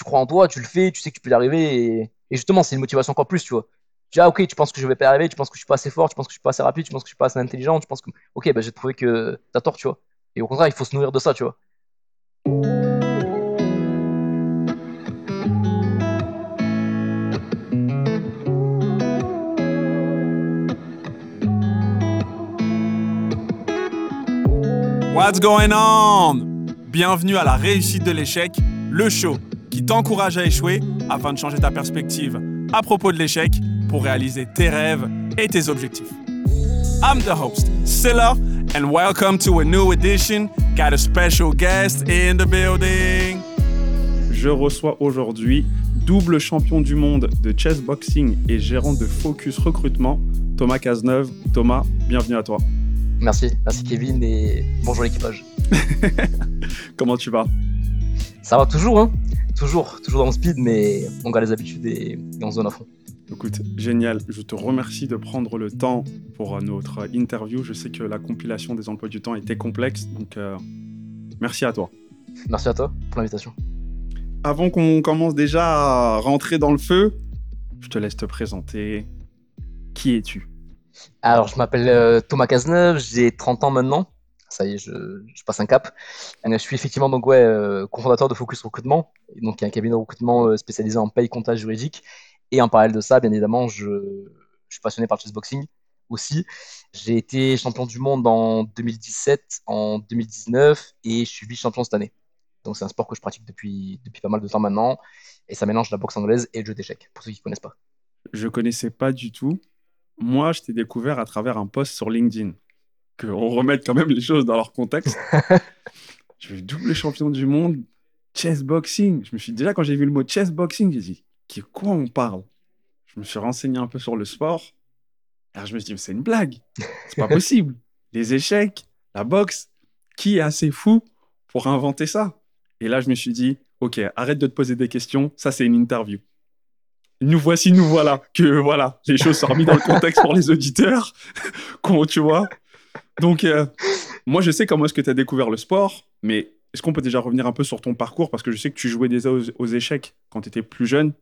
tu crois en toi, tu le fais, tu sais que tu peux y arriver. Et, justement, c'est une motivation encore plus, tu vois. Tu dis, ah, ok, tu penses que je vais pas y arriver, tu penses que je suis pas assez fort, tu penses que je suis pas assez rapide, tu penses que je suis pas assez intelligent, tu penses que, ok, bah, j'ai trouvé que t'as tort, tu vois. Et au contraire, il faut se nourrir de ça, tu vois. What's going on? Bienvenue à la réussite de l'échec, le show qui t'encourage à échouer afin de changer ta perspective à propos de l'échec pour réaliser tes rêves et tes objectifs. I'm the host, Silla, and welcome to a new edition. Got a special guest in the building. Je reçois aujourd'hui double champion du monde de chess boxing et gérant de Focus Recrutement, Thomas Cazeneuve. Thomas, bienvenue à toi. Merci, merci Kevin et bonjour l'équipage. Comment tu vas? Ça va toujours, hein Toujours, toujours dans le speed, mais on garde les habitudes et, on se donne à fond. Écoute, génial. Je te remercie de prendre le temps pour euh, notre interview. Je sais que la compilation des emplois du temps était complexe, donc euh, merci à toi. Merci à toi pour l'invitation. Avant qu'on commence déjà à rentrer dans le feu, je te laisse te présenter. Qui es-tu? Alors, je m'appelle euh, Thomas Cazeneuve, j'ai 30 ans maintenant. Ça y est, je, passe un cap. je suis effectivement donc ouais, euh, cofondateur de Focus Recrutement, donc un cabinet de recrutement euh, spécialisé en paye, comptage juridique. Et en parallèle de ça, bien évidemment, je, suis passionné par le chessboxing aussi. J'ai été champion du monde en 2017, en 2019 et je suis vice-champion cette année. Donc c'est un sport que je pratique depuis, depuis pas mal de temps maintenant. Et ça mélange la boxe anglaise et le jeu d'échecs, pour ceux qui ne connaissent pas. Je connaissais pas du tout moi, je t'ai découvert à travers un post sur LinkedIn. Qu'on remette quand même les choses dans leur contexte. je suis double champion du monde, chess boxing. Je me suis déjà, quand j'ai vu le mot chess boxing, j'ai dit, qui quoi on parle? Je me suis renseigné un peu sur le sport. Alors je me suis dit, c'est une blague. C'est pas possible. Les échecs, la boxe, qui est assez fou pour inventer ça? Et là, je me suis dit, ok, arrête de te poser des questions. Ça, c'est une interview nous voici, nous voilà. Que voilà, les choses sont remises dans le contexte pour les auditeurs. Comment tu vois? Donc, euh, moi, je sais comment est-ce que tu as découvert le sport, mais est-ce qu'on peut déjà revenir un peu sur ton parcours? Parce que je sais que tu jouais déjà aux, échecs quand tu étais plus jeune.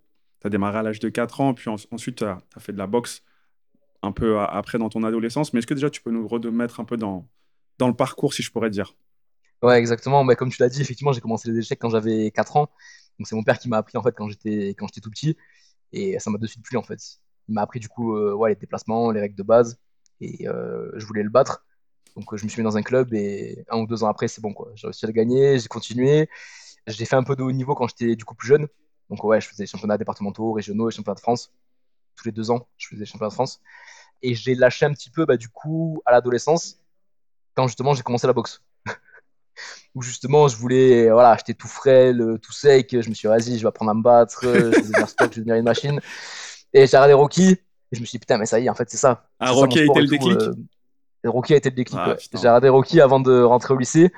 Tu as démarré à l'âge de 4 ans, puis ensuite tu as, fait de la boxe un peu après dans ton adolescence. Mais est-ce que déjà tu peux nous remettre un peu dans, dans le parcours, si je pourrais dire? Ouais, exactement. Mais comme tu l'as dit, effectivement, j'ai commencé les échecs quand j'avais 4 ans. Donc c'est mon père qui m'a appris en fait quand j'étais tout petit. Et ça m'a de suite plu en fait. Il m'a appris du coup euh, les déplacements, les règles de base. Et euh, je voulais le battre. Donc je me suis mis dans un club et un ou deux ans après, c'est bon quoi. J'ai réussi à le gagner, j'ai continué. J'ai fait un peu de haut niveau quand j'étais du coup plus jeune. Donc ouais, je faisais les championnats départementaux, régionaux et championnats de France. Tous les deux ans, je faisais les championnats de France. Et j'ai lâché un petit peu bah, du coup à l'adolescence quand justement j'ai commencé la boxe où justement je voulais, voilà, j'étais tout frêle, tout sec. Je me suis dit, vas-y, je vais apprendre à me battre, je vais devenir stock, je vais devenir une machine. Et j'ai regardé Rocky, et je me suis dit, putain, mais ça y est, en fait, c'est ça. Ah, Rocky a été le déclic? euh, Rocky a été le déclic. Ah, j'ai regardé Rocky avant de rentrer au lycée.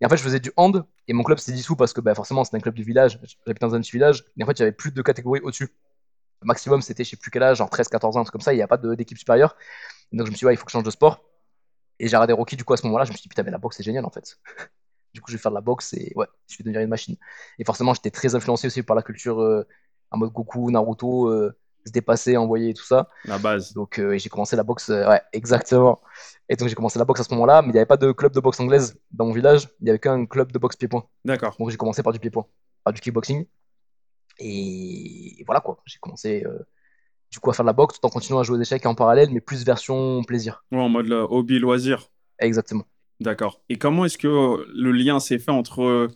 Et en fait, je faisais du hand, et mon club s'est dissous parce que bah, forcément, c'était un club du village. J'habitais dans un petit village, et en fait, il y avait plus de catégories au-dessus. Le maximum, c'était je sais plus quel âge, genre 13, 14 ans, un truc comme ça, il n'y a pas d'équipe supérieure. donc, je me suis dit, ouais, il faut que je change de sport. Et j'ai regardé Rocky, du coup, à ce moment-là, je me suis dit, putain, mais la boxe, c'est génial, en fait. Du coup, je vais faire de la boxe et ouais, je vais devenir une machine. Et forcément, j'étais très influencé aussi par la culture euh, en mode Goku, Naruto, euh, se dépasser, envoyer tout ça. La base. Donc, euh, j'ai commencé la boxe, ouais, exactement. Et donc, j'ai commencé la boxe à ce moment-là, mais il n'y avait pas de club de boxe anglaise dans mon village. Il n'y avait qu'un club de boxe pied-point. D'accord. Donc, j'ai commencé par du pied-point, par du kickboxing. Et voilà quoi, j'ai commencé du coup à faire de la boxe tout en continuant à jouer aux échecs en parallèle, mais plus version plaisir. Ouais, en mode hobby loisir. Exactement. D'accord. Et comment est-ce que euh, le lien s'est fait entre euh,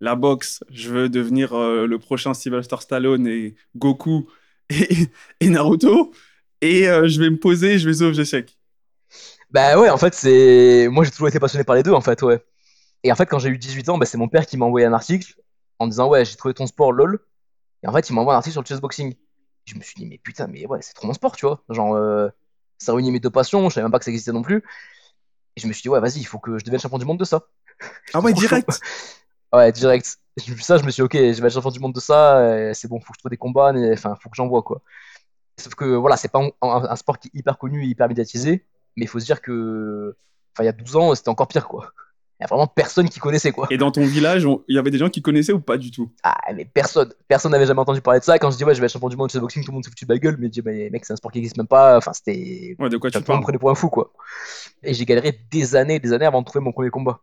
la boxe, je veux devenir euh, le prochain Sylvester Stallone et Goku et, Naruto, et je vais me poser, je vais aux échecs Bah ouais, en fait, c'est. Moi, j'ai toujours été passionné par les deux, en fait, ouais. Et en fait, quand j'ai eu 18 ans, bah, c'est mon père qui m'a envoyé un article en disant Ouais, j'ai trouvé ton sport, lol. Et en fait, il m'envoie un article sur le chessboxing. Je me suis dit Mais putain, mais ouais, c'est trop mon sport, tu vois. Genre, ça réunit mes deux passions, je savais même pas que ça existait non plus. Et je me suis dit, ouais, vas-y, il faut que je devienne champion du monde de ça. Ah ouais, direct Ouais, direct. J'ai vu ça, je me suis dit, ok, je vais être champion du monde de ça, c'est bon, faut que je trouve des combats, enfin, faut que j'envoie, quoi. Sauf que, voilà, c'est pas un, sport qui est hyper connu hyper médiatisé, mais il faut se dire que, enfin, il y a 12 ans, c'était encore pire, quoi. Il y a vraiment personne qui connaissait, quoi. Et dans ton village, il y avait des gens qui connaissaient ou pas du tout? Ah, mais personne. Personne n'avait jamais entendu parler de ça. Quand je dis, ouais, je vais être champion du monde de chessboxing, tout le monde s'est foutu de ma gueule. Mais je dis, mais mec, c'est un sport qui n'existe même pas. Enfin, c'était. Ouais, de quoi tu parles? prenait pour un fou, quoi. Et j'ai galéré des années et des années avant de trouver mon premier combat.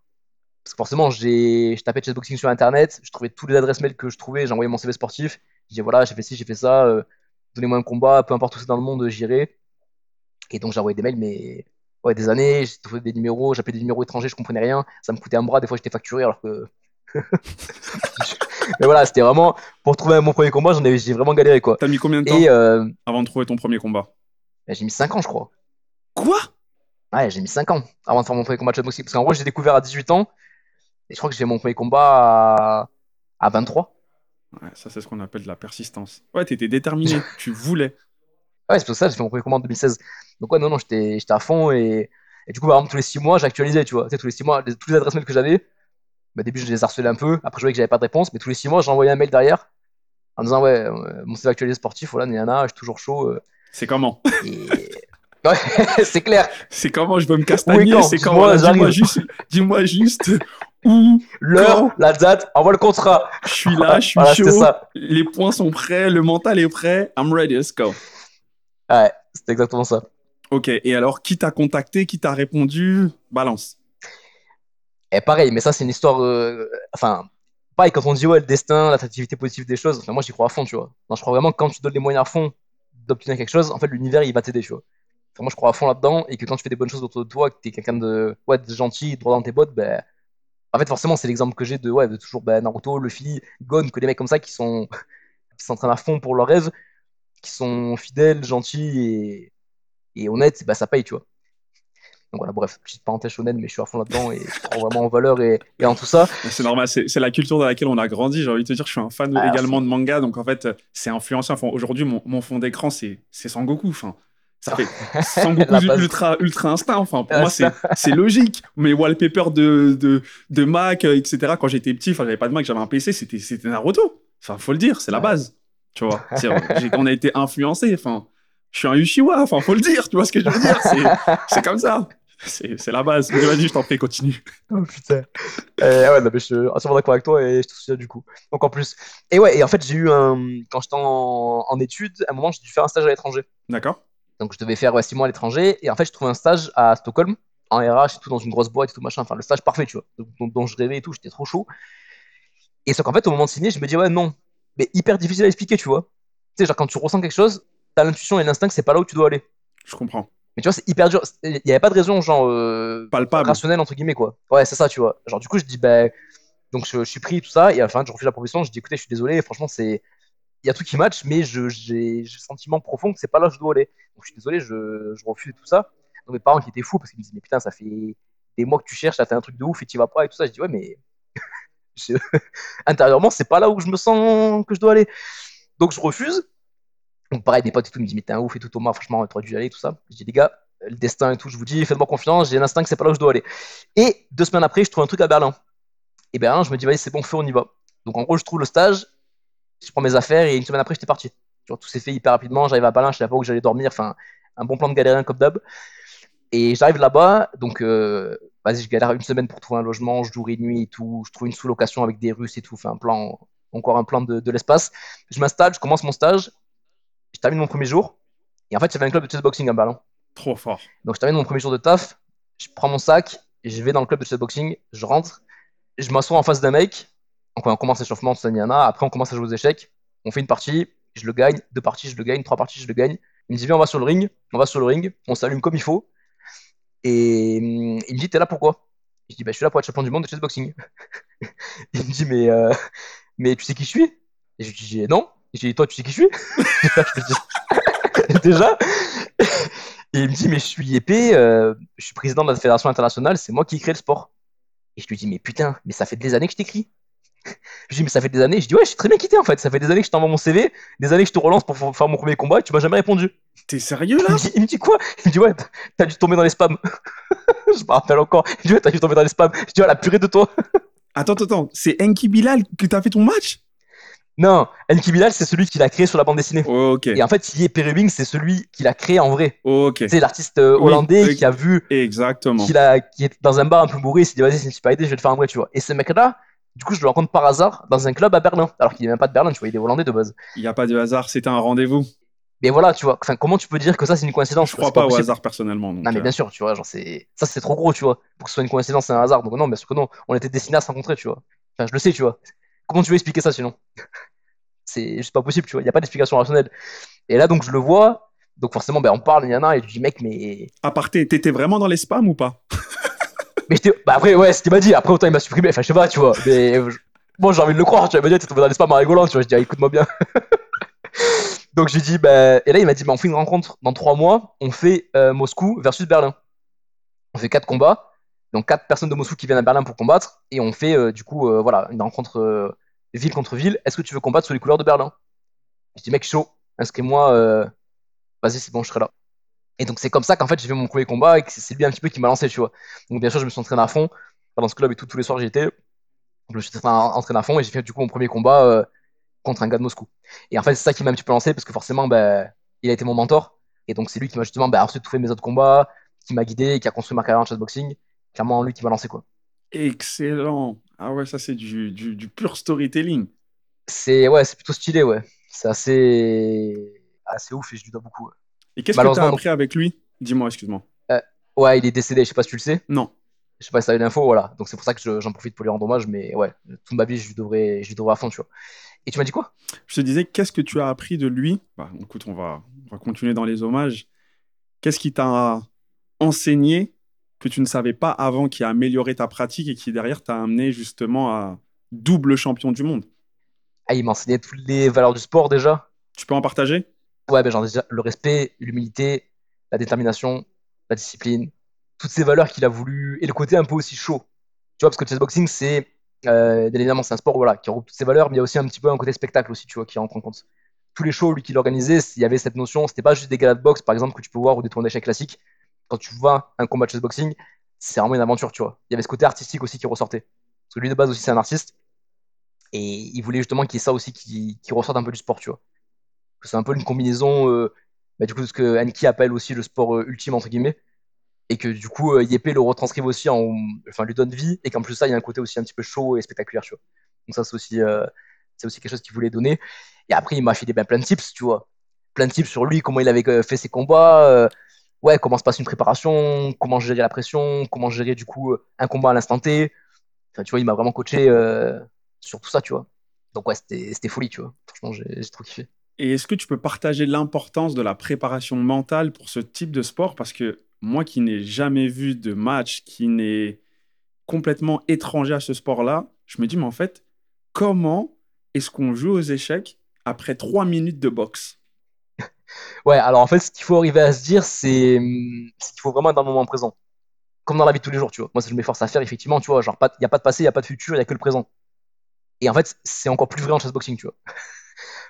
Parce que forcément, j'ai je tapais chessboxing sur internet, je trouvais toutes les adresses mail que je trouvais, j'envoyais mon CV sportif. Je disais, voilà, j'ai fait ci, j'ai fait ça, euh, donnez-moi un combat, peu importe où c'est dans le monde, j'irai. Et donc, j'envoyais des mails, mais ouais, des années, j'ai trouvé des numéros, j'appelais des numéros étrangers, je comprenais rien. Ça me coûtait un bras, des fois, j'étais facturé alors que. mais voilà, c'était vraiment. Pour trouver mon premier combat, j'en ai, j'ai vraiment galéré, quoi. T'as mis combien de temps Et euh, avant de trouver ton premier combat? J'ai mis 5 ans, je crois. Quoi? Ouais, j'ai mis 5 ans avant de faire mon premier combat de chessboxing. Parce qu'en gros, j'ai découvert à 18 ans. Et je crois que j'ai mon premier combat à, à 23. Ouais, ça c'est ce qu'on appelle de la persistance. Ouais, t'étais déterminé, tu voulais. Ouais, c'est pour ça que j'ai fait mon premier combat en 2016. Donc, ouais, non, non, j'étais à fond. Et, et du coup, par exemple, tous les 6 mois, j'actualisais, tu vois. Tu sais, tous les 6 mois, les- toutes les adresses mail que j'avais. Bah, au début, je les harcelais un peu. Après, je voyais que j'avais pas de réponse. Mais tous les 6 mois, j'envoyais un mail derrière. En disant, ouais, euh, mon CV actualisé sportif, voilà, Nana, je suis toujours chaud. euh, C'est comment? Et. Ouais, c'est clair. C'est comment je veux me castagner? Quand? C'est quand Dis-moi, juste, L'heure, Quand la date, envoie le contrat. je suis là, je suis Voilà, chaud, ça. les points sont prêts, le mental est prêt, I'm ready, let's go. Ouais, c'était exactement ça. Ok, et alors qui t'a contacté, qui t'a répondu? Balance. Et pareil, mais ça, c'est une histoire. euh, Enfin, pareil, quand on dit, ouais, le destin, l'attractivité positive des choses, enfin, moi, j'y crois à fond, tu vois. Non, je crois vraiment que quand tu donnes les moyens à fond d'obtenir quelque chose, en fait, l'univers, il va t'aider, tu vois. Enfin, moi, je crois à fond là-dedans, et que quand tu fais des bonnes choses autour de toi, que t'es quelqu'un de, ouais, de gentil, droit dans tes bottes, ben. En fait, forcément, c'est l'exemple que j'ai de, ouais, de toujours ben, Naruto, Luffy, Gon, que des mecs comme ça qui sont qui s'entraînent à fond pour leurs rêves, qui sont fidèles, gentils et, et honnêtes, bah, ça paye, tu vois. Donc voilà, bref, petite parenthèse shonen, mais je suis à fond là-dedans et je crois vraiment en valeur et, et en tout ça. C'est normal, c'est la culture dans laquelle on a grandi. J'ai envie de te dire, je suis un fan Ah, également de manga, donc en fait, c'est influencé. Enfin, aujourd'hui, mon, mon fond d'écran, c'est c'est Sangoku. Enfin, ça fait La base. ultra, ultra instinct. Enfin, pour moi, c'est logique. Mes wallpapers de, de, de Mac, euh, etc., quand j'étais petit, enfin, j'avais pas de Mac, j'avais un PC, c'était c'était Naruto. Enfin, faut le dire, c'est la base. Tu vois, on a été influencé. Enfin, je suis un Uchiwa, enfin, faut le dire. Tu vois ce que je veux dire C'est- comme ça. C'est la base. Mais vas-y, je t'en prie, continue. Oh putain. Euh, ouais, non, mais je suis entièrement d'accord avec toi et je te souviens du coup. Donc en plus. Et ouais, et en fait, j'ai eu un. Quand j'étais en, en études, à un moment, j'ai dû faire un stage à l'étranger. D'accord Donc je devais faire ouais, six mois à l'étranger. Et en fait, j'ai trouvé un stage à Stockholm, en RH et tout, dans une grosse boîte et tout machin. Enfin, le stage parfait, tu vois, dont, dont je rêvais et tout, j'étais trop chaud. Et sauf qu'en fait, au moment de signer, je me dis, ouais, non. Mais hyper difficile à expliquer, tu vois. Tu sais, genre, quand tu ressens quelque chose, t'as l'intuition et l'instinct que c'est pas là où tu dois aller. Je comprends. Mais tu vois, c'est hyper dur. Il n'y avait pas de raison, genre. euh, Palpable. rationnel entre guillemets quoi ouais c'est ça tu vois genre du coup je dis ben donc je, je suis pris tout ça et à la fin je refuse la proposition je dis écoutez je suis désolé franchement c'est il y a tout qui match mais j'ai le sentiment profond que c'est pas là où je dois aller. Donc je suis désolé je, je refuse tout ça. Donc mes parents qui étaient fous parce qu'ils me disaient mais putain ça fait des mois que tu cherches ça fait un truc de ouf et tu vas pas et tout ça. Je dis ouais mais je- intérieurement c'est pas là où je me sens que je dois aller. Donc je refuse. Donc pareil des potes et tout me disent mais t'es un ouf et tout Thomas franchement t'aurais dû y aller tout ça. Je dis les gars le destin et tout je vous dis faites-moi confiance j'ai l'instinct que c'est pas là où je dois aller. Et deux semaines après, je trouve un truc à Berlin. Et Berlin, je me dis, vas-y, c'est bon, feu, on y va. Donc en gros, je trouve le stage, je prends mes affaires et une semaine après, j'étais parti. Tout s'est fait hyper rapidement. J'arrive à Berlin, je savais pas où j'allais dormir. Enfin, un bon plan de galérien comme d'hab. Et j'arrive là-bas, donc euh, vas-y, je galère une semaine pour trouver un logement, jour et nuit et tout. Je trouve une sous-location avec des Russes et tout. Enfin, un plan, encore un plan de, de l'espace. Je m'installe, je commence mon stage, je termine mon premier jour. Et en fait, j'avais un club de chessboxing à Berlin. Trop fort. Donc je termine mon premier jour de taf, je prends mon sac, et je vais dans le club de chessboxing, je rentre, je m'assois en face d'un mec, on commence l'échauffement, Niana, après on commence à jouer aux échecs, on fait une partie, je le gagne, deux parties, je le gagne, trois parties, je le gagne. Il me dit viens on va sur le ring, on va sur le ring, on s'allume comme il faut, et hum, il me dit t'es là pourquoi? Je dis bah je suis là pour être champion du monde de chessboxing. il me dit mais, euh, mais tu sais qui je suis? Et je lui dis non. Lui dis toi tu sais qui je suis? Déjà. Et il me dit, mais je suis épée, euh, je suis président de la fédération internationale, c'est moi qui ai créé le sport. Et je lui dis, mais putain, mais ça fait des années que je t'écris. Je lui dis, mais ça fait des années. Je dis, ouais, je suis très bien quitté en fait. Ça fait des années que je t'envoie mon CV, des années que je te relance pour faire mon premier combat et tu m'as jamais répondu. T'es sérieux Il là me dit, il me dit quoi? Il me dit, ouais, t'as dû tomber dans les spams. je me rappelle encore. Il me dit, ouais, t'as dû tomber dans les spams. Je dis, ouais, la purée de toi. Attends, attends. C'est Enki Bilal que t'as fait ton match? Non, Enki Bilal, c'est celui qui l'a créé sur la bande dessinée. Ok. Et en fait, Yé Perubing, c'est celui qui l'a créé en vrai. Ok. C'est l'artiste euh, hollandais oui. qui a vu, Exactement. a, qui est dans un bar un peu bourré, il s'est dit, vas-y, c'est une super idée, je vais le faire en vrai, tu vois. Et ce mec-là, du coup, je le rencontre par hasard dans un club à Berlin, alors qu'il n'est même pas de Berlin, tu vois, il est hollandais de base. Il n'y a pas de hasard, c'était un rendez-vous. Mais voilà, tu vois, enfin, comment tu peux dire que ça, c'est une coïncidence Je quoi, crois pas au possible. hasard personnellement. Non, mais euh, bien sûr, tu vois, genre, c'est... ça, c'est trop gros, tu vois, pour que ce soit une coïncidence, c'est un hasard. Donc, non, bien sûr que non, on était destinés à se rencontrer, tu vois. Enfin, je le sais, tu vois. Comment tu veux expliquer ça sinon? C'est juste pas possible, tu vois, il n'y a pas d'explication rationnelle. Et là, donc, je le vois, donc forcément, ben, on parle, il y en a, et je dis, mec, mais. Aparté, t'étais vraiment dans les spams ou pas? Mais. Bah, après, ouais, qu'il m'a dit, après, autant il m'a supprimé, enfin, je sais pas, tu vois, mais. Bon, j'ai envie de le croire, tu il m'a dit, t'es tombé dans l'espace en rigolant, tu vois, je dis, ah, écoute-moi bien. donc, j'ai dit, bah. Et là, il m'a dit, bah, on fait une rencontre dans trois mois, on fait euh, Moscou versus Berlin. On fait quatre combats, donc quatre personnes de Moscou qui viennent à Berlin pour combattre, et on fait, euh, du coup, euh, voilà, une rencontre euh, ville contre ville. Est-ce que tu veux combattre sous les couleurs de Berlin? Je dis, mec, chaud, inscris-moi, vas-y, c'est bon, je serai là. Et donc, c'est comme ça qu'en fait, j'ai fait mon premier combat, et que c'est lui un petit peu qui m'a lancé, tu vois. Donc, bien sûr, je me suis entraîné à fond. Dans ce club et tout, tous les soirs, j'y étais. Je me suis entraîné à fond et j'ai fait du coup mon premier combat euh, contre un gars de Moscou. Et en fait, c'est ça qui m'a un petit peu lancé parce que forcément, ben, il a été mon mentor. Et donc, c'est lui qui m'a justement ben, ensuite tout fait mes autres combats, qui m'a guidé, qui a construit ma carrière en chessboxing. Clairement, lui qui m'a lancé, quoi. Excellent. Ah ouais, ça c'est du, du, du pur storytelling. C'est ouais, c'est plutôt stylé, ouais. C'est assez, assez ouf et je lui dois beaucoup. ouais. Et qu'est-ce que tu as appris avec lui? Dis-moi, excuse-moi. Ouais, il est décédé, je sais pas si tu le sais. Non. Je sais pas si t'as eu l'info, voilà. Donc, c'est pour ça que je- j'en profite pour lui rendre hommage, mais ouais, toute ma vie, je lui devrais, je lui devrais à fond, tu vois. Et tu m'as dit quoi? Je te disais, qu'est-ce que tu as appris de lui? Bah, Écoute, on va, on va continuer dans les hommages. Qu'est-ce qui t'a enseigné que tu ne savais pas avant, qui a amélioré ta pratique et qui derrière t'a amené justement à double champion du monde? Ah, il m'a enseigné toutes les valeurs du sport déjà. Tu peux en partager? Ouais, ben genre le respect, l'humilité, la détermination, la discipline, toutes ces valeurs qu'il a voulu et le côté un peu aussi chaud. Tu vois, parce que le chessboxing, c'est euh, évidemment c'est un sport voilà qui regroupe toutes ces valeurs, mais il y a aussi un petit peu un côté spectacle aussi, tu vois, qui rentre en compte. Tous les shows lui qu'il organisait, il y avait cette notion, c'était pas juste des galas de boxe par exemple que tu peux voir ou des tournois d'échecs classiques. Quand tu vois un combat de chessboxing, c'est vraiment une aventure, tu vois. Il y avait ce côté artistique aussi qui ressortait. Parce que lui de base aussi c'est un artiste et il voulait justement qu'il y ait ça aussi qui, qui ressorte un peu du sport, tu vois. C'est un peu une combinaison, euh, bah, du coup, ce que Anki appelle aussi le sport euh, ultime, entre guillemets. Et que du coup, euh, Yepé le retranscrive aussi, en, enfin, lui donne vie. Et qu'en plus de ça, il y a un côté aussi un petit peu chaud et spectaculaire, tu vois. Donc, ça, c'est aussi, c'est aussi quelque chose qu'il voulait donner. Et après, il m'a filé ben, plein de tips, tu vois. Plein de tips sur lui, comment il avait fait ses combats. ouais, comment se passe une préparation, comment gérer la pression, comment gérer du coup un combat à l'instant T. Enfin, tu vois, il m'a vraiment coaché sur tout ça, tu vois. Donc, ouais, c'était folie, tu vois. Franchement, j'ai trop kiffé. Et est-ce que tu peux partager l'importance de la préparation mentale pour ce type de sport? Parce que moi qui n'ai jamais vu de match, qui n'est complètement étranger à ce sport-là, je me dis, mais en fait, comment est-ce qu'on joue aux échecs après trois minutes de boxe? Ouais, alors en fait, ce qu'il faut arriver à se dire, c'est hum, c'est qu'il faut vraiment être dans le moment présent. Comme dans la vie de tous les jours, tu vois. Moi, ça, je m'efforce à faire, effectivement, tu vois. Genre, il n'y a pas de passé, il n'y a pas de futur, il n'y a que le présent. Et en fait, c'est encore plus vrai en chessboxing, tu vois.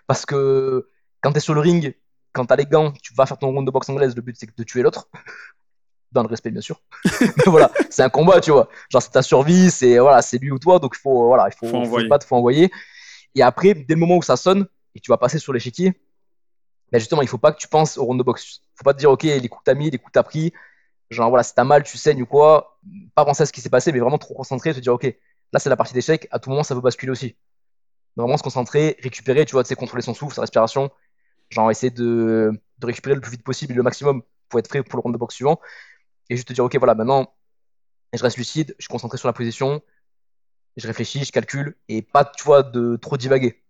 Parce que quand tu es sur le ring, quand tu as les gants, tu vas faire ton round de boxe anglaise, le but c'est de tuer l'autre. Dans le respect, bien sûr. Mais voilà, c'est un combat, tu vois. Genre, c'est ta survie, c'est voilà, c'est lui ou toi, donc il faut, voilà, il faut, Faut envoyer. battre, faut envoyer. Et après, dès le moment où ça sonne, et tu vas passer sur l'échiquier, ben justement, il faut pas que tu penses au round de boxe. faut pas te dire, ok, les coups que t'as mis, les coups que t'as pris, genre voilà, si t'as mal, tu saignes ou quoi, pas penser à ce qui s'est passé, mais vraiment trop concentré, te dire, ok, là c'est la partie d'échec, à tout moment ça peut basculer aussi. Vraiment se concentrer, récupérer, tu vois, tu contrôler son souffle, sa respiration, genre essayer de, récupérer le plus vite possible le maximum pour être prêt pour le round de boxe suivant. Et juste te dire, ok, voilà, maintenant, je reste lucide, je suis concentré sur la position, je réfléchis, je calcule, et pas, tu vois, de trop divaguer.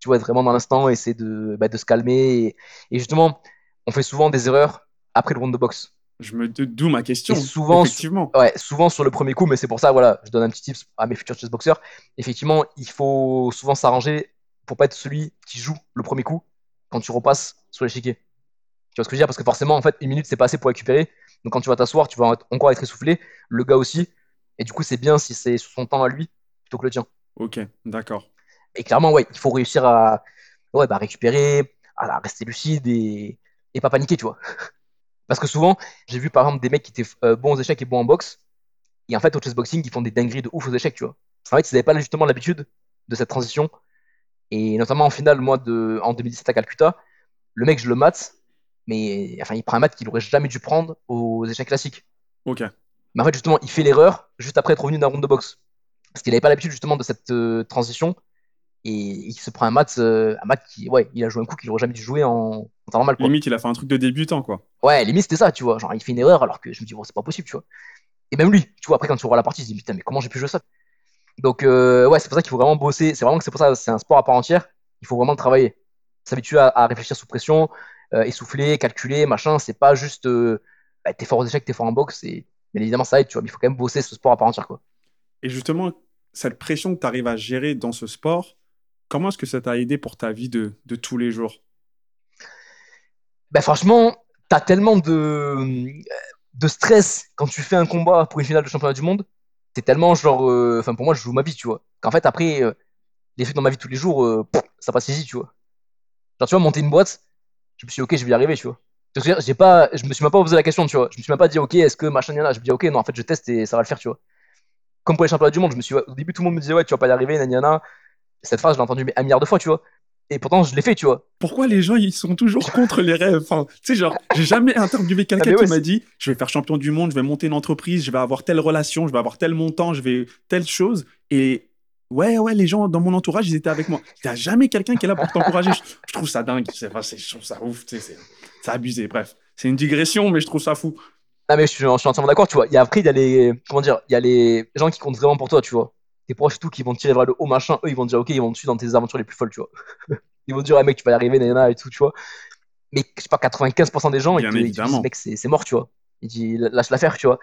Tu vois, être vraiment dans l'instant, essayer de, bah, se calmer. Et, et justement, on fait souvent des erreurs après le round de boxe. Je me d'où ma question. Et souvent, effectivement. Ouais, souvent sur le premier coup, mais c'est pour ça, voilà, je donne un petit tips à mes futurs chessboxers. Effectivement, il faut souvent s'arranger pour pas être celui qui joue le premier coup quand tu repasses sur l'échiquier. Tu vois ce que je veux dire? Parce que forcément, en fait, une minute, c'est pas assez pour récupérer. Donc quand tu vas t'asseoir, tu vas encore être essoufflé, le gars aussi. Et du coup, c'est bien si c'est sur son temps à lui plutôt que le tien. Ok, d'accord. Et clairement, ouais, il faut réussir à ouais, bah, récupérer, à rester lucide et, et pas paniquer, tu vois. Parce que souvent, j'ai vu par exemple des mecs qui étaient euh, bons aux échecs et bons en boxe, et en fait, au chessboxing, ils font des dingueries de ouf aux échecs, tu vois. En fait, ils n'avaient pas justement l'habitude de cette transition, Et notamment en finale, moi, de, en 2017 à Calcutta, le mec, je le mate, mais enfin, il prend un mat qu'il aurait jamais dû prendre aux échecs classiques. Ok. Mais en fait, justement, il fait l'erreur juste après être revenu d'un round de boxe. Parce qu'il n'avait pas l'habitude, justement, de cette euh, transition. Et il se prend un mat, euh, un mat qui, ouais, il a joué un coup qu'il aurait jamais dû jouer en, en temps normal. Quoi. Limite, il a fait un truc de débutant, quoi. Ouais, limite, c'était ça, tu vois. Genre, il fait une erreur alors que je me dis, bon, c'est pas possible, tu vois. Et même lui, tu vois, après, quand tu vois la partie, il se dit, putain, mais comment j'ai pu jouer ça? Donc, euh, ouais, c'est pour ça qu'il faut vraiment bosser. C'est vraiment que c'est pour ça, c'est un sport à part entière. Il faut vraiment le travailler. S'habituer à, à réfléchir sous pression, euh, essouffler, calculer, machin. C'est pas juste, euh, bah, t'es fort aux échecs, t'es fort en boxe. Et... Mais évidemment, ça aide, tu vois. Mais il faut quand même bosser ce sport à part entière, quoi. Et justement, cette pression que tu arrives à gérer dans ce sport, comment est-ce que ça t'a aidé pour ta vie de, tous les jours? Bah, franchement, t'as tellement de, de stress quand tu fais un combat pour une finale de championnat du monde. C'est tellement genre, euh, enfin pour moi, je joue ma vie, tu vois. Qu'en fait, après, euh, les trucs dans ma vie tous les jours, euh, ça passe easy, tu vois. Genre, tu vois, monter une boîte, je me suis dit, ok, je vais y arriver, tu vois. Tu pas, je me suis même pas posé la question, tu vois. Je me suis même pas dit, ok, est-ce que machin y en a Je me dis, ok, non, en fait, je teste et ça va le faire, tu vois. Comme pour les championnats du monde, je me suis, au début, tout le monde me disait, ouais, tu vas pas y arriver, nanana. Cette phrase, je l'ai entendue un milliard de fois, tu vois. Et pourtant, je l'ai fait, tu vois. Pourquoi les gens, ils sont toujours contre les rêves? Enfin, Tu sais, genre, j'ai jamais interviewé quelqu'un Ah, ouais, qui m'a dit je vais faire champion du monde, je vais monter une entreprise, je vais avoir telle relation, je vais avoir tel montant, je vais telle chose. Et ouais, ouais, les gens dans mon entourage, ils étaient avec moi. Il n'y a jamais quelqu'un qui est là pour t'encourager. Je, je trouve ça dingue. Enfin, je trouve ça ouf. C'est, abusé. Bref, c'est une digression, mais je trouve ça fou. Ah, mais je suis, je suis entièrement d'accord, tu vois. Et après, il y a les, comment dire, il y a les gens qui comptent vraiment pour toi, tu vois. Tes proches et tout qui vont te tirer vers le haut, machin. Eux, ils vont te dire, ok, ils vont te suivre dans tes aventures les plus folles, tu vois. Ils vont te dire, ouais, mec, tu vas y arriver, nanana, et tout, tu vois. Mais je sais pas, 95% des gens, ils Bien te, ils te évidemment. disent, mec, c'est mort, tu vois. Ils disent, lâche l'affaire, tu vois.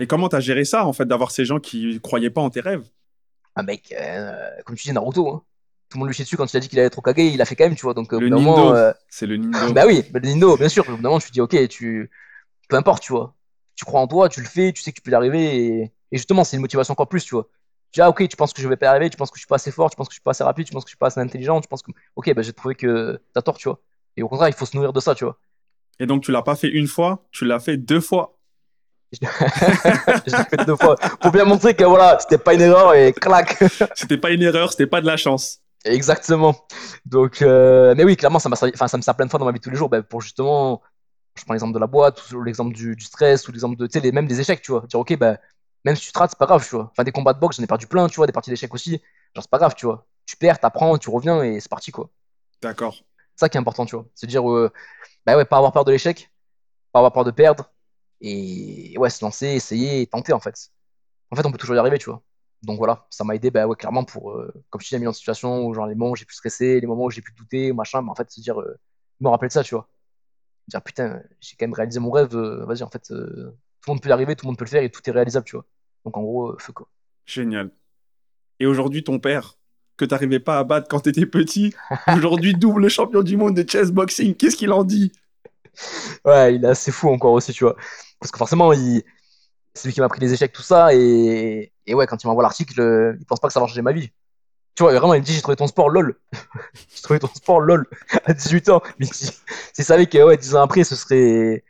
Et comment t'as géré ça, en fait, d'avoir ces gens qui croyaient pas en tes rêves? Ah, mec, euh, comme tu dis, Naruto, hein. Tout le monde lui chie dessus quand il a dit qu'il allait être au Kage, il l'a fait quand même, tu vois. Donc, Le Nindo. euh, C'est le Nindo. Bah oui, le Nintendo, bien sûr. Au bout d'un moment, tu dis, ok, tu... peu importe, tu vois. Tu crois en toi, tu le fais, tu sais que tu peux y arriver. Et, et justement, c'est une motivation encore plus, tu vois. Tu dis, ah, ok, tu penses que je vais pas arriver, tu penses que je suis pas assez fort, tu penses que je suis pas assez rapide, tu penses que je suis pas assez intelligent, tu penses que. Ok, bah j'ai trouvé que t'as tort, tu vois. Et au contraire, il faut se nourrir de ça, tu vois. Et donc, tu l'as pas fait une fois, tu l'as fait deux fois. je l'ai fait deux fois. Pour bien montrer que voilà, c'était pas une erreur et clac. C'était pas une erreur, c'était pas de la chance. Exactement. Donc, euh, mais oui, clairement, ça enfin, ça me sert plein de fois dans ma vie de tous les jours, bah, pour justement, je prends l'exemple de la boîte, ou l'exemple du, du stress, ou l'exemple de, tu sais, les- même des échecs, tu vois. Dire, ok, bah, même si tu te rates, c'est pas grave, tu vois. Enfin, des combats de boxe, j'en ai perdu plein, tu vois, des parties d'échecs aussi. Genre, c'est pas grave, tu vois. Tu perds, t'apprends, tu reviens et c'est parti, quoi. D'accord. C'est ça qui est important, tu vois. C'est dire, euh, bah ouais, pas avoir peur de l'échec, pas avoir peur de perdre, et ouais, se lancer, essayer tenter, en fait. En fait, on peut toujours y arriver, tu vois. Donc voilà, ça m'a aidé, bah ouais, clairement, pour, euh, comme je dis, mis dans une situation où, genre, les moments où j'ai pu stresser, les moments où j'ai pu douter, machin, mais en fait, se dire, euh, me rappeler de ça, tu vois. Dire, putain, j'ai quand même réalisé mon rêve, euh, vas-y, en fait, tout le monde peut y arriver, tout le monde peut le faire et tout est réalisable, tu vois. Donc en gros, euh, feu quoi. Génial. Et aujourd'hui, ton père, que tu n'arrivais pas à battre quand tu étais petit, aujourd'hui double champion du monde de chess boxing, qu'est-ce qu'il en dit? Ouais, il est assez fou encore aussi, tu vois. Parce que forcément, il... c'est lui qui m'a appris les échecs, tout ça, et, et ouais, quand il m'envoie l'article, il pense pas que ça va changer ma vie. Tu vois, vraiment, il me dit, j'ai trouvé ton sport lol. j'ai trouvé ton sport lol à 18 ans. Mais s'il savait que, ouais, 10 ans après, ce serait.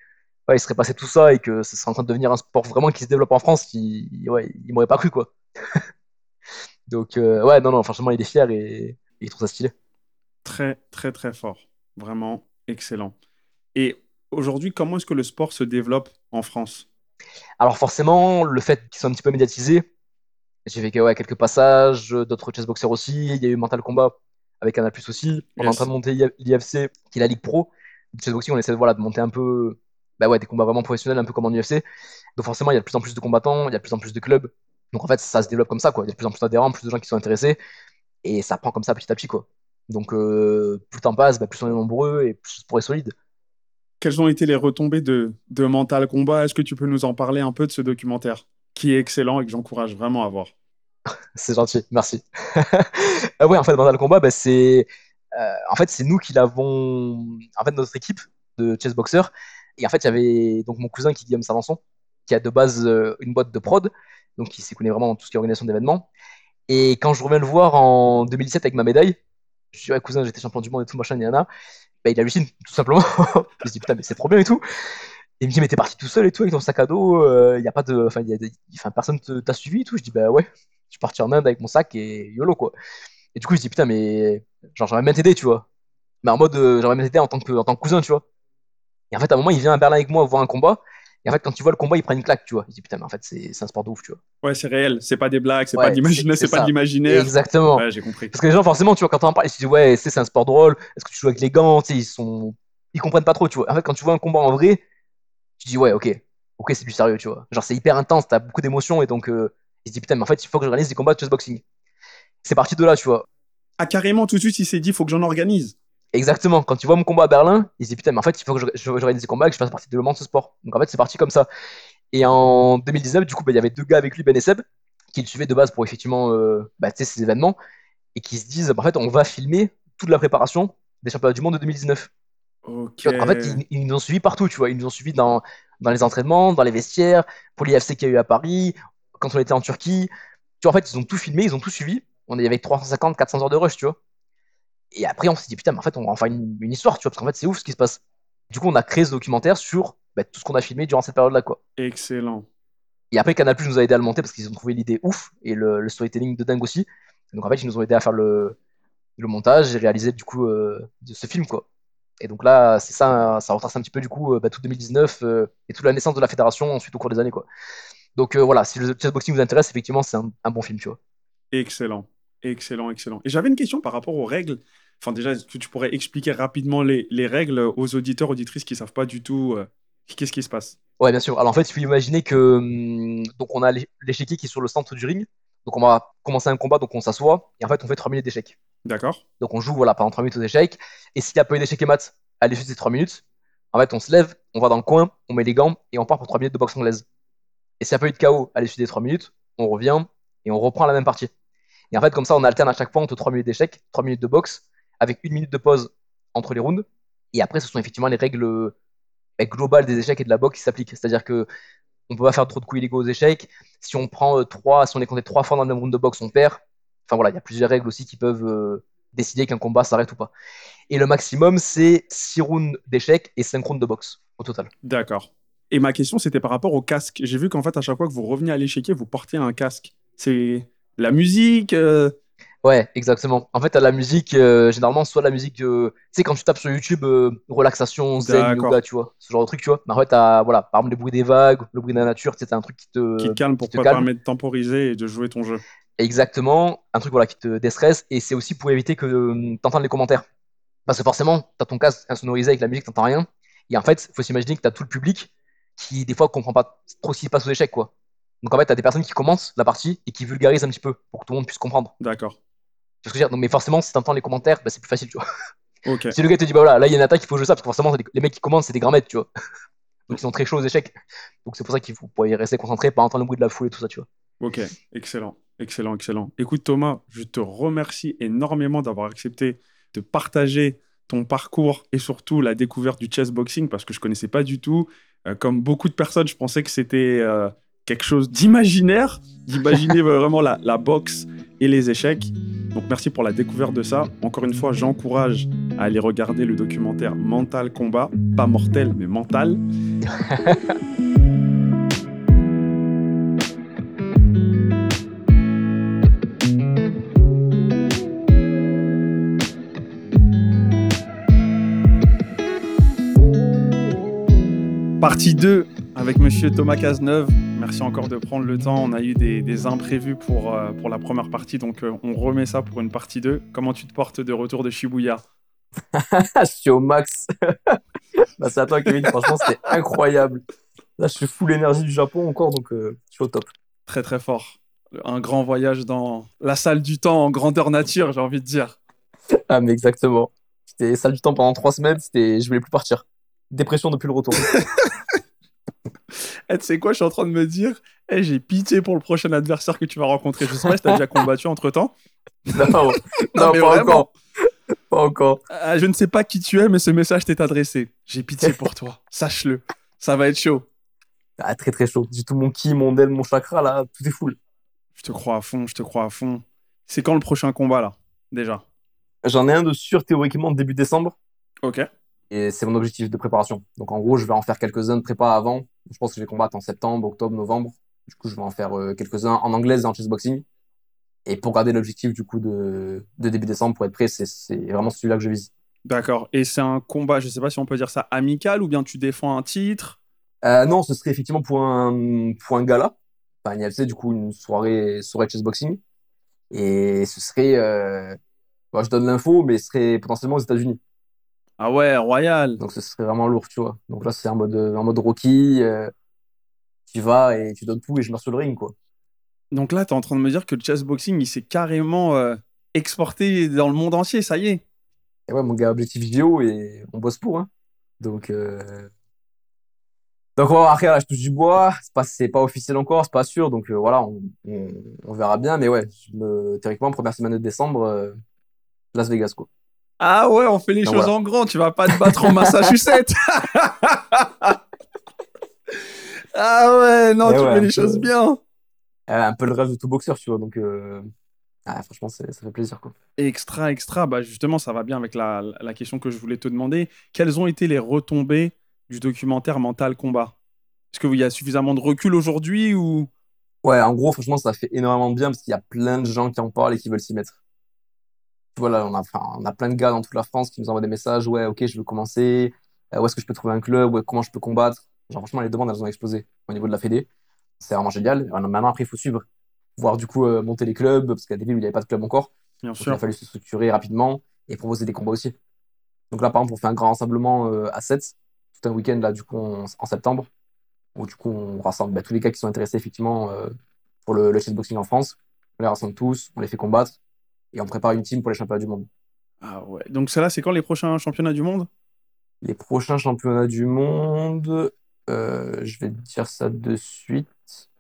Ouais, il serait passé tout ça et que ce serait en train de devenir un sport vraiment qui se développe en France, il, ouais, il m'aurait pas cru, quoi. Donc, euh, ouais, non, non, franchement, il est fier et, et il trouve ça stylé. Très, très, très fort. Vraiment excellent. Et aujourd'hui, comment est-ce que le sport se développe en France? Alors forcément, le fait qu'ils soient un petit peu médiatisés, j'ai fait ouais, quelques passages, d'autres chessboxers aussi, il y a eu Mental Combat avec Canal Plus aussi, on est en train de monter l'IFC, qui est la Ligue Pro. Le chessboxing, on essaie de, voilà, de monter un peu bah ouais, des combats vraiment professionnels, un peu comme en UFC. Donc forcément, il y a de plus en plus de combattants, il y a de plus en plus de clubs. Donc en fait, ça se développe comme ça, quoi. Il y a de plus en plus d'adhérents, plus de gens qui sont intéressés, et ça prend comme ça petit à petit, quoi. Donc euh, plus le temps passe, bah, plus on est nombreux et plus le sport est solide. Quelles ont été les retombées de, de Mental Combat? Est-ce que tu peux nous en parler un peu de ce documentaire qui est excellent et que j'encourage vraiment à voir? C'est gentil, merci. Euh, ouais, en fait, Mental Combat, bah, c'est euh, en fait c'est nous qui l'avons. En fait, notre équipe de chessboxer. Et en fait, il y avait donc mon cousin qui Guillaume Salançon, qui a de base euh, une boîte de prod, donc il s'y connaît vraiment dans tout ce qui est organisation d'événements. Et quand je reviens le voir en 2017 avec ma médaille, je dis ouais cousin, j'étais champion du monde et tout machin, yana. Bah, il hallucine tout simplement. je dis putain mais c'est trop bien et tout. Et il me dit mais t'es parti tout seul et tout avec ton sac à dos, il y a pas de, enfin personne t'a suivi et tout. Je dis bah ouais, je suis parti en Inde avec mon sac et YOLO quoi. Et du coup, je dis putain, mais genre, j'aimerais bien t'aider, tu vois. Mais en mode, euh, j'aimerais bien t'aider en en tant que cousin, tu vois. Et en fait, à un moment, il vient à Berlin avec moi voir un combat. Et en fait, quand tu vois le combat, il prend une claque, tu vois. Je dis putain, mais en fait, c'est un sport de ouf, tu vois. Ouais, c'est réel. C'est pas des blagues, c'est Ouais, pas de l'imaginaire, c'est- pas de l'imaginaire. Exactement. Ouais, j'ai compris. Parce que les gens, forcément, tu vois, quand on en parle, ils se disent, ouais, c'est un sport drôle, est-ce que tu joues avec les gants, ils sont. Ils comprennent pas trop, tu vois. En fait, quand tu vois un combat en vrai, tu dis, ouais, ok, ok, c'est du sérieux, tu vois. Genre, c'est hyper intense, t'as beaucoup d'émotions, et donc, euh, ils se disent, putain, mais en fait, il faut que je réalise des combats de chessboxing. C'est parti de là, tu vois. Ah, carrément, tout de suite, il s'est dit, faut que j'en organise. Exactement. Quand tu vois mon combat à Berlin, ils se disent, putain, mais en fait, il faut que réalise des combats et que je fasse partie de l'élément de ce sport. Donc, en fait, c'est parti comme ça. Et en 2019, du coup, bah, il y avait deux gars avec lui, Ben et Seb, qui le suivaient de base pour effectivement, euh, bah, tu sais, ces événements, et qui se disent, bah, en fait, on va filmer toute la préparation des championnats du monde de 2019. Ok. En fait, ils, ils nous ont suivis partout, tu vois. Ils nous ont suivis dans, dans les entraînements, dans les vestiaires, pour l'IFC qu'il y a eu à Paris, quand on était en Turquie. Tu vois, en fait, ils ont tout filmé, ils ont tout suivi. On est avec 350, 400 heures de rush, tu vois. Et après, on s'est dit, putain, mais en fait, on va en faire une, une histoire, tu vois, parce qu'en fait, c'est ouf ce qui se passe. Du coup, on a créé ce documentaire sur bah, tout ce qu'on a filmé durant cette période-là, quoi. Excellent. Et après, Canal Plus nous a aidé à le monter parce qu'ils ont trouvé l'idée ouf et le, le storytelling de dingue aussi. Donc, en fait, ils nous ont aidé à faire le, le montage et réaliser, du coup, euh, de ce film, quoi. Et donc là, c'est ça, ça retrace un petit peu du coup euh, bah, tout 2019 euh, et toute la naissance de la fédération ensuite au cours des années quoi. Donc euh, voilà, si le chessboxing vous intéresse, effectivement, c'est un, un bon film, tu vois. Excellent. Excellent, excellent. Et j'avais une question par rapport aux règles. Enfin, déjà, est-ce que tu pourrais expliquer rapidement les, les règles aux auditeurs, auditrices qui savent pas du tout euh, qu'est-ce qui se passe? Ouais, bien sûr. Alors en fait, il faut imaginer que hum, donc on a l'é- l'échiquier qui est sur le centre du ring. Donc on va commencer un combat, donc on s'assoit et en fait on fait 3 minutes d'échecs. D'accord Donc on joue voilà pendant 3 minutes aux échecs. Et s'il n'y a pas eu d'échec et mat à l'issue de ces 3 minutes, en fait on se lève, on va dans le coin, on met les gants et on part pour 3 minutes de boxe anglaise. Et s'il n'y a pas eu de KO à l'issue des 3 minutes, on revient et on reprend la même partie. Et en fait comme ça on alterne à chaque fois entre 3 minutes d'échecs, 3 minutes de boxe, avec une minute de pause entre les rounds. Et après ce sont effectivement les règles euh, globales des échecs et de la boxe qui s'appliquent. C'est-à-dire que on peut pas faire trop de coups illégaux aux échecs. Si on prend euh, trois, si on est compté trois fois dans le même round de boxe, on perd. Enfin voilà, il y a plusieurs règles aussi qui peuvent euh, décider qu'un combat s'arrête ou pas. Et le maximum, c'est 6 rounds d'échecs et 5 rounds de boxe au total. D'accord. Et ma question, c'était par rapport au casque. J'ai vu qu'en fait, à chaque fois que vous reveniez à l'échiquier, vous portiez un casque. C'est la musique euh, Ouais, exactement. En fait, à la musique, euh, généralement, soit la musique, euh, tu sais, quand tu tapes sur YouTube, euh, relaxation, zen, yoga, tu vois, ce genre de truc, tu vois. Mais en fait, t'as, voilà, par exemple, le bruit des vagues, le bruit de la nature, t'as un truc qui te, qui te calme pour qui te pas calme. permettre de temporiser et de jouer ton jeu. Exactement, un truc voilà qui te déstresse et c'est aussi pour éviter que t'entendes les commentaires. Parce que forcément, t'as ton casque insonorisé avec la musique, t'entends rien. Et en fait, faut s'imaginer que t'as tout le public qui des fois comprend pas trop ce qui se passe aux échecs quoi. Donc en fait, t'as des personnes qui commencent la partie et qui vulgarisent un petit peu pour que tout le monde puisse comprendre. D'accord. Tu vois ce que je veux dire? Donc, mais forcément, si t'entends les commentaires, bah, c'est plus facile, tu vois. Ok. Si le gars te dit bah voilà, là il y a une attaque, il faut jouer ça parce que forcément les mecs qui commencent, c'est des grands maîtres, tu vois. Donc ils sont très chauds aux échecs. Donc c'est pour ça qu'il faut y rester concentré, pas entendre le bruit de la foule et tout ça, tu vois. Ok, excellent, excellent, excellent. Écoute Thomas, je te remercie énormément d'avoir accepté de partager ton parcours et surtout la découverte du chessboxing parce que je connaissais pas du tout. Euh, comme beaucoup de personnes, je pensais que c'était euh, quelque chose d'imaginaire, d'imaginer vraiment la, la boxe et les échecs. Donc merci pour la découverte de ça. Encore une fois, j'encourage à aller regarder le documentaire Mental Combat, pas mortel mais mental. Partie 2 avec monsieur Thomas Cazeneuve. Merci encore de prendre le temps. On a eu des, des imprévus pour, euh, pour la première partie, donc euh, on remet ça pour une partie 2. Comment tu te portes de retour de Shibuya? Je suis au max. bah, c'est à toi, Kevin. Franchement, c'était incroyable. Là, je suis full énergie du Japon encore, donc euh, je suis au top. Très très fort. Un grand voyage dans la salle du temps en grandeur nature, j'ai envie de dire. Ah, mais exactement. J'étais salle du temps pendant trois semaines, c'était... je voulais plus partir. Dépression depuis le retour. Eh, tu sais quoi, je suis en train de me dire, eh, j'ai pitié pour le prochain adversaire que tu vas rencontrer. Je sais pas si t'as déjà combattu entre temps. non, non, Non, mais pas vraiment. encore. Pas encore. je ne sais pas qui tu es, mais ce message t'est adressé. J'ai pitié pour toi. Sache-le. Ça va être chaud. Ah, très très chaud. J'ai tout mon ki, mon del, mon chakra, là, tout est full. Je te crois à fond, je te crois à fond. C'est quand le prochain combat là Déjà? J'en ai un de sûr théoriquement début décembre, Ok. et c'est mon objectif de préparation. Donc en gros, je vais en faire quelques-uns de prépa avant. Je pense que je vais combattre en septembre, octobre, novembre. Du coup, je vais en faire euh, quelques-uns en anglaise et en chessboxing. Et pour garder l'objectif du coup de, de début décembre, pour être prêt, c'est vraiment celui-là que je vise. D'accord. Et c'est un combat, je sais pas si on peut dire ça amical ou bien tu défends un titre? Euh, non, ce serait effectivement pour un, pour un gala, enfin un IFC, du coup une soirée, soirée de chessboxing. Et ce serait, euh, bon, je donne l'info, mais ce serait potentiellement aux États-Unis. Ah ouais, royal. Donc ce serait vraiment lourd, tu vois. Donc là, c'est en mode, en mode Rocky, euh, tu vas et tu donnes tout et je meurs sur le ring, quoi. Donc là, tu es en train de me dire que le chessboxing, il s'est carrément euh, exporté dans le monde entier, ça y est. Et ouais, mon gars, objectif vidéo et on bosse pour, hein. Donc, euh... donc voilà, après, là, je touche du bois. C'est pas, c'est pas officiel encore, c'est pas sûr. Donc euh, voilà, on, on, on verra bien. Mais ouais, je me, théoriquement, première semaine de décembre, Las Vegas, quoi. Ah ouais, on fait les Donc choses voilà. en grand, tu vas pas te battre en Massachusetts. ah ouais, non, Eh tu ouais, fais les choses peu. bien. Euh, un peu le rêve de tout boxeur, tu vois. Donc, euh... ah, franchement, ça fait plaisir, quoi. Extra, extra, bah justement, ça va bien avec la, la question que je voulais te demander. Quelles ont été les retombées du documentaire Mental Combat? Est-ce qu'il y a suffisamment de recul aujourd'hui ou... Ouais, en gros, franchement, ça fait énormément de bien parce qu'il y a plein de gens qui en parlent et qui veulent s'y mettre. Tu vois, là, on a, on a plein de gars dans toute la France qui nous envoient des messages. Ouais, ok, je veux commencer. Euh, où est-ce que je peux trouver un club? Ouais, comment je peux combattre? Genre, franchement, les demandes, elles ont explosé au niveau de la Fédé. C'est vraiment génial. Maintenant, après, il faut suivre. Voir, du coup, euh, monter les clubs parce qu'à des villes où il n'y avait pas de club encore. Bien Donc, il a fallu se structurer rapidement et proposer des combats aussi. Donc là, par exemple, on fait un grand rassemblement euh, à 7, tout un week-end, là, du coup, en, en septembre, où du coup, on rassemble bah, tous les gars qui sont intéressés, effectivement, pour le, le chessboxing en France. On les rassemble tous, on les fait combattre et on prépare une team pour les championnats du monde. Ah ouais. Donc ça là, c'est quand les prochains championnats du monde? Les prochains championnats du monde, euh, je vais te dire ça de suite.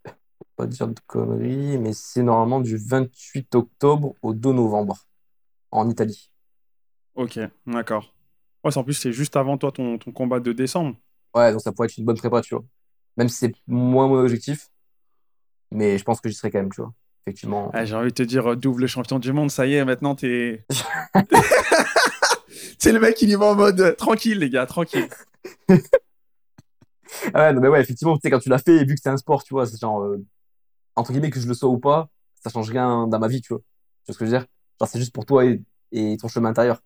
Faut pas dire de conneries, mais c'est normalement du 28 octobre au 2 novembre en Italie. Ok, d'accord. Ouais, en plus, c'est juste avant toi ton, ton combat de décembre. Ouais, donc ça pourrait être une bonne prépa, tu vois. Même si c'est moins mon objectif, mais je pense que j'y serai quand même, tu vois. Effectivement. Ah, J'ai envie de te dire, euh, double champion du monde, ça y est, maintenant t'es. c'est le mec, il y va en mode euh, tranquille, les gars, tranquille. Ah ouais, non, mais ouais, effectivement, tu sais, quand tu l'as fait, vu que c'est un sport, tu vois, c'est genre, euh, entre guillemets, que je le sois ou pas, ça change rien dans ma vie, tu vois. Tu vois ce que je veux dire? Genre, c'est juste pour toi et, et ton chemin intérieur.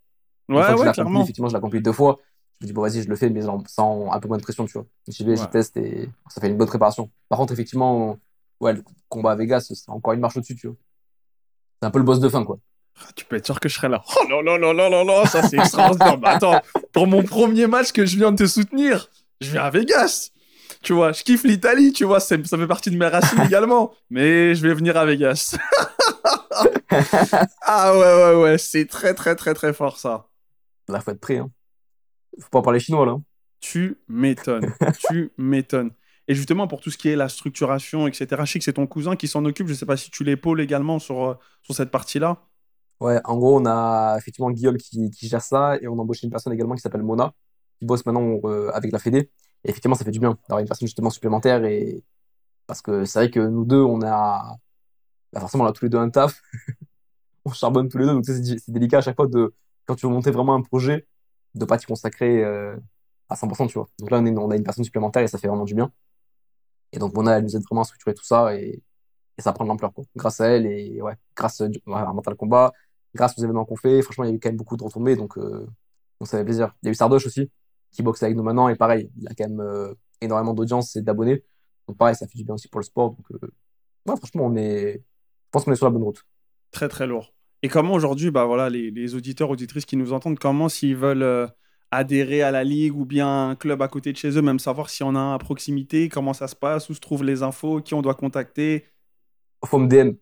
Ouais, je ouais, effectivement, je l'ai accompli deux fois. Je me dis, bon, vas-y, je le fais, mais genre, sans un peu moins de pression, tu vois. J'y vais, j'y Ouais. teste et ça fait une bonne préparation. Par contre, effectivement, ouais, le combat à Vegas, c'est encore une marche au-dessus, tu vois. C'est un peu le boss de fin, quoi. Ah, Tu peux être sûr que je serai là. Oh là là là là là là, ça c'est extraordinaire. Bah, attends, pour mon premier match que je viens de te soutenir, je viens à Vegas. Tu vois, je kiffe l'Italie, tu vois, ça fait partie de mes racines également. Mais je vais venir à Vegas. ah ouais, ouais, ouais, c'est très très très très fort ça. Là, faut être prêt, hein. Faut pas parler chinois, là. Tu m'étonnes. tu m'étonnes. Et justement, pour tout ce qui est la structuration, etc., que c'est ton cousin qui s'en occupe. Je sais pas si tu l'épaules également sur, euh, sur cette partie-là. Ouais, en gros, on a effectivement Guillaume qui, gère ça et on a embauché une personne également qui s'appelle Mona, qui bosse maintenant euh, avec la Fédé. Et effectivement, ça fait du bien d'avoir une personne justement supplémentaire et parce que c'est vrai que nous deux, on a bah, forcément on a tous les deux un taf, on charbonne tous les deux, donc c'est délicat à chaque fois de quand tu veux monter vraiment un projet, de pas t'y consacrer euh, à 100%, tu vois. Donc là, on a une personne supplémentaire et ça fait vraiment du bien. Et donc Mona, elle nous aide vraiment à structurer tout ça et, ça prend de l'ampleur. Grâce à elle et ouais, grâce euh, à Mental Combat, grâce aux événements qu'on fait, franchement, il y a eu quand même beaucoup de retombées, donc, euh, donc ça fait plaisir. Il y a eu Sardoche aussi, qui boxe avec nous maintenant, et pareil, il a quand même euh, énormément d'audience et d'abonnés. Donc pareil, ça fait du bien aussi pour le sport. Donc, franchement, on est... je pense qu'on est sur la bonne route. Très très lourd. Et comment aujourd'hui, bah voilà, les, les auditeurs, auditrices qui nous entendent, comment s'ils veulent adhérer à la ligue ou bien un club à côté de chez eux, même savoir s'il y en a un à proximité, comment ça se passe, où se trouvent les infos, qui on doit contacter. Faut me DM.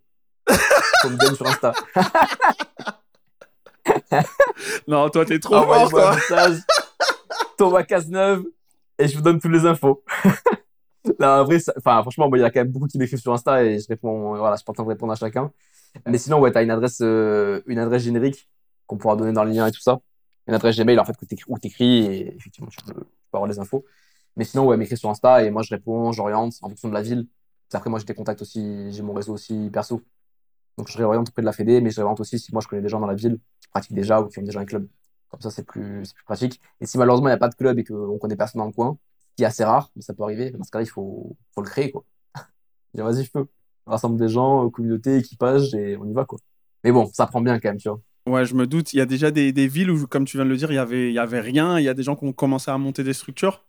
Faut me DM sur Insta. Non, toi, t'es trop fort, Envoyez-moi un toi. message. Thomas Cazeneuve, et je vous donne toutes les infos. Là, en vrai, ça- enfin, franchement, bon, il y a quand même beaucoup qui m'écrivent sur Insta et je réponds, voilà, je suis pas en train de répondre à chacun. Mais sinon, ouais, t'as une adresse, euh, une adresse générique qu'on pourra donner dans le lien et tout ça. Une adresse Gmail, en fait, où t'écris et effectivement, tu peux, avoir les infos. Mais sinon, ouais, m'écrire sur Insta et moi, je réponds, j'oriente en fonction de la ville. Après, moi, j'ai des contacts aussi, j'ai mon réseau aussi perso. Donc, je réoriente auprès de la Fédé, mais je réoriente aussi si moi, je connais des gens dans la ville qui pratiquent déjà ou qui ont déjà un club. Comme ça, c'est plus, plus pratique. Et si malheureusement, il n'y a pas de club et qu'on connaît personne dans le coin, ce qui est assez rare, mais ça peut arriver, dans ce cas-là, il faut, faut le créer, quoi. Vas-y, je peux. rassemble des gens, communauté, équipage, et on y va, quoi. Mais bon, ça prend bien quand même, tu vois. Ouais, je me doute. Il y a déjà des, des villes où, comme tu viens de le dire, il y avait, il y avait rien. Il y a des gens qui ont commencé à monter des structures.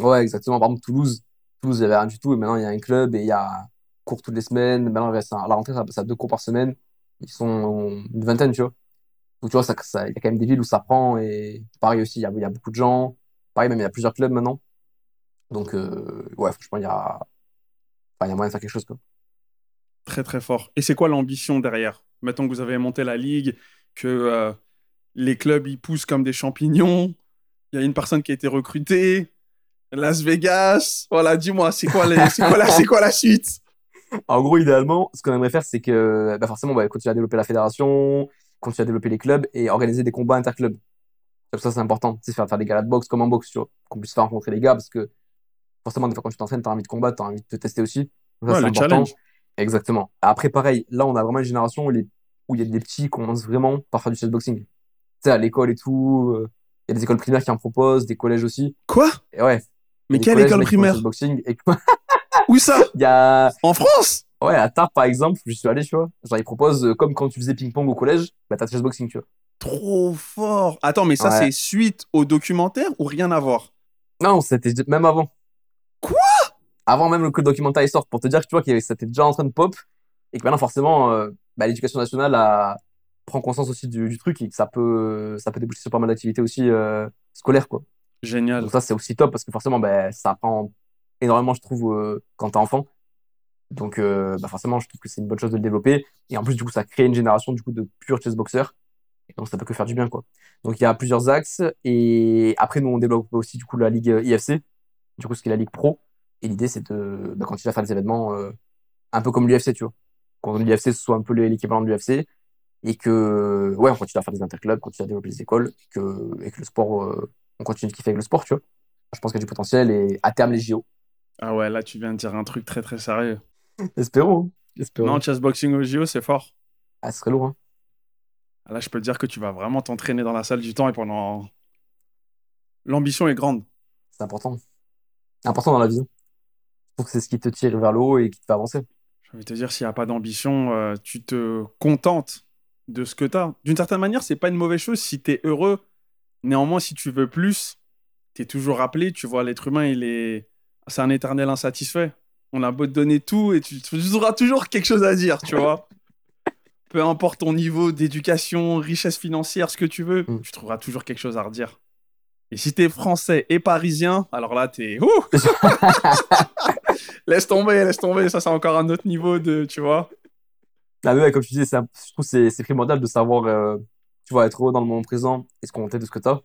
Ouais, exactement. Par exemple, Toulouse. Toulouse, il n'y avait rien du tout, et maintenant, il y a un club, et il y a cours toutes les semaines. Maintenant, à la rentrée, ça passe à deux cours par semaine. Ils sont une vingtaine, tu vois. Donc, tu vois, ça, ça- il y a quand même des villes où ça prend, et pareil aussi, il y a, y a beaucoup de gens. Pareil, même, il y a plusieurs clubs maintenant. Donc, euh, ouais, franchement, il y a, enfin, y a moyen de faire quelque chose, quoi. Très, très fort. Et c'est quoi l'ambition derrière? Mettons que vous avez monté la ligue, que euh, les clubs ils poussent comme des champignons. Il y a une personne qui a été recrutée. Las Vegas. Voilà, dis-moi, c'est quoi, les- c'est quoi, la- c'est quoi la suite? En gros, idéalement, ce qu'on aimerait faire, c'est que bah forcément, on va continuer à développer la fédération, continuer à développer les clubs et organiser des combats interclubs. Ça, c'est important. Sais, faire, faire des galas de boxe comme en boxe. Qu'on puisse faire rencontrer les gars parce que forcément, des fois, quand tu t'entraînes, tu as envie de combattre, tu as envie de te tester aussi. Ça, Ouais, c'est le important. challenge. Exactement. Après, pareil, là, on a vraiment une génération où, les... où il y a des petits qui commencent vraiment par faire du chessboxing. Tu sais, à l'école et tout, euh, il y a des écoles primaires qui en proposent, des collèges aussi. Quoi? Et ouais. Mais quelle école primaire? Et Où ça? il y a. En France? Ouais, à Tarbes, par exemple, je suis allé, tu vois. Genre, ils proposent, euh, comme quand tu faisais ping-pong au collège, bah, t'as chessboxing, tu vois. Trop fort. Attends, mais ça, Ouais. c'est suite au documentaire ou rien à voir? Non, c'était même avant. Quoi? Avant même que le documentaire sorte, pour te dire que tu vois que c'était déjà en train de pop, et que maintenant, forcément, euh, bah, l'éducation nationale a... prend conscience aussi du, du truc, et que ça peut, ça peut déboucher sur pas mal d'activités aussi euh, scolaires, quoi. Génial. Donc ça, c'est aussi top, parce que forcément, bah, ça apprend énormément, je trouve, euh, quand t'es enfant. Donc, euh, bah, forcément, je trouve que c'est une bonne chose de le développer. Et en plus, du coup, ça crée une génération du coup, de purs chessboxers. Et donc, ça peut que faire du bien, quoi. Donc, il y a plusieurs axes. Et après, nous, on développe aussi, du coup, la ligue euh, IFC, du coup, ce qui est la ligue pro. Et l'idée, c'est de bah, continuer à faire des événements un peu comme l'UFC, tu vois. Quand l'UFC, ce soit un peu l'équivalent de l'UFC. Et que, ouais, on continue à faire des interclubs, continue à développer les écoles. Et que, et que le sport, euh, on continue de kiffer avec le sport, tu vois. Je pense qu'il y a du potentiel. Et à terme, les JO. Ah ouais, là, tu viens de dire un truc très, très sérieux. Espérons. hein. Espérons. Non, chessboxing au JO, c'est fort. Ah, ce serait lourd, hein. Ah, Là, je peux te dire que tu vas vraiment t'entraîner dans la salle du temps et pendant. L'ambition est grande. C'est important. C'est important dans la vie. Je trouve que c'est ce qui te tire vers le haut et qui te fait avancer. Je vais te dire, s'il n'y a pas d'ambition, euh, tu te contentes de ce que tu as. D'une certaine manière, c'est pas une mauvaise chose si tu es heureux. Néanmoins, si tu veux plus, tu es toujours rappelé. Tu vois, l'être humain, il est. C'est un éternel insatisfait. On a beau te donner tout et tu, tu auras toujours quelque chose à dire, tu vois. Peu importe ton niveau d'éducation, richesse financière, ce que tu veux, Mm. tu trouveras toujours quelque chose à redire. Et si t'es français et parisien, alors là, t'es. Laisse tomber, laisse tomber. Ça, c'est encore un autre niveau de. Tu vois Ah, ouais, comme tu disais, je trouve c'est primordial de savoir, euh, tu vois, être heureux dans le moment présent et se contenter de ce que tu as.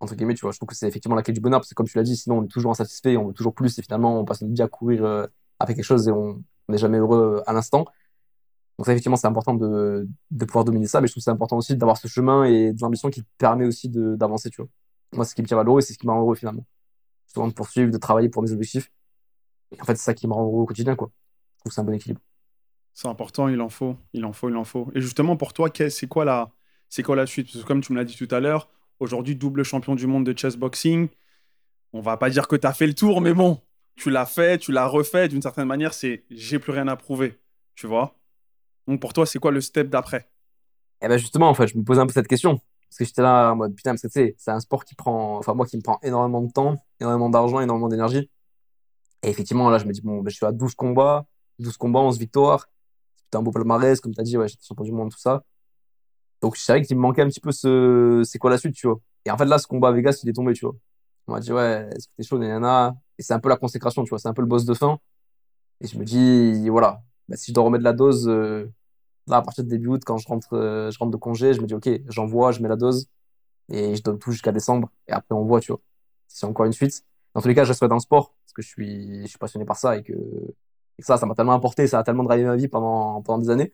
Entre guillemets, tu vois, je trouve que c'est effectivement la clé du bonheur parce que, comme tu l'as dit, sinon on est toujours insatisfait, on veut toujours plus et finalement on passe notre vie à courir euh, après quelque chose et on n'est jamais heureux à l'instant. Donc, effectivement, c'est important de, de pouvoir dominer ça, mais je trouve que c'est important aussi d'avoir ce chemin et de l'ambition qui te permet aussi d'avancer, tu vois. Moi, c'est ce qui me tient valoureux et c'est ce qui rend heureux finalement. Souvent de poursuivre, de travailler pour mes objectifs. Et en fait, c'est ça qui me rend heureux au quotidien, quoi. Je trouve que c'est un bon équilibre. C'est important, il en faut, il en faut, il en faut. Et justement, pour toi, c'est quoi la, c'est quoi la suite? Parce que comme tu me l'as dit tout à l'heure, aujourd'hui double champion du monde de chess boxing. On va pas dire que tu as fait le tour, mais bon, tu l'as fait, tu l'as refait. D'une certaine manière, c'est j'ai plus rien à prouver, tu vois? Donc pour toi, c'est quoi le step d'après? Et ben justement, en fait, je me posais un peu cette question. Parce que j'étais là en mode, putain, parce que tu sais, c'est un sport qui prend, enfin, moi qui me prend énormément de temps, énormément d'argent, énormément d'énergie. Et effectivement, là, je me dis, bon, ben, je suis à 12 combats, 12 combats, 11 victoires. C'est un beau palmarès, comme tu as dit, ouais, j'étais champion du monde, tout ça. Donc, je savais qu'il me manquait un petit peu ce, c'est quoi la suite, tu vois. Et en fait, là, ce combat à Vegas, il est tombé, tu vois. On m'a dit, ouais, est-ce que t'es chaud, nanana. Et c'est un peu la consécration, tu vois, c'est un peu le boss de fin. Et je me dis, voilà, bah, si je dois remettre la dose, euh, là, à partir de début août, quand je rentre, euh, je rentre de congé, je me dis, OK, j'envoie, je mets la dose et je donne tout jusqu'à décembre. Et après, on voit, tu vois, c'est encore une suite. Dans tous les cas, je resterai dans le sport parce que je suis, je suis passionné par ça et que, et ça, ça m'a tellement apporté, ça a tellement drivé ma vie pendant, pendant des années.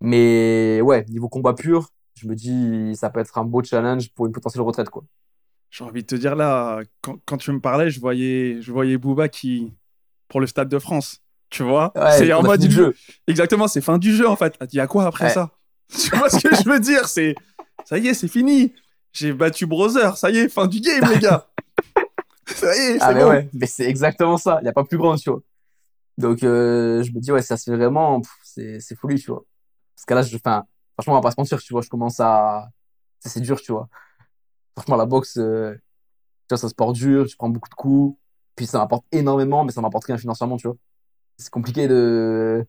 Mais ouais, niveau combat pur, je me dis, ça peut être un beau challenge pour une potentielle retraite, quoi. J'ai envie de te dire là, quand, quand tu me parlais, je voyais, je voyais Booba qui pour le Stade de France, tu vois? Ouais, c'est en mode le jeu. Exactement, c'est fin du jeu en fait. Il y a quoi après Ouais. ça? Tu vois ce que je veux dire? C'est ça y est, c'est fini. J'ai battu Brother, ça y est, fin du game les gars. ça y est, Ah, mais bon. ouais, mais c'est exactement ça. Il n'y a pas plus grand, tu vois. Donc, euh, je me dis, ouais, ça se fait vraiment, c'est folie, tu vois. Parce que là, je, enfin, franchement, on va pas se mentir, tu vois, je commence à. C'est dur, tu vois. Franchement, la boxe, euh, tu vois, c'est un sport dur, tu prends beaucoup de coups, puis ça m'apporte énormément, mais ça m'apporte rien financièrement, tu vois. C'est compliqué de.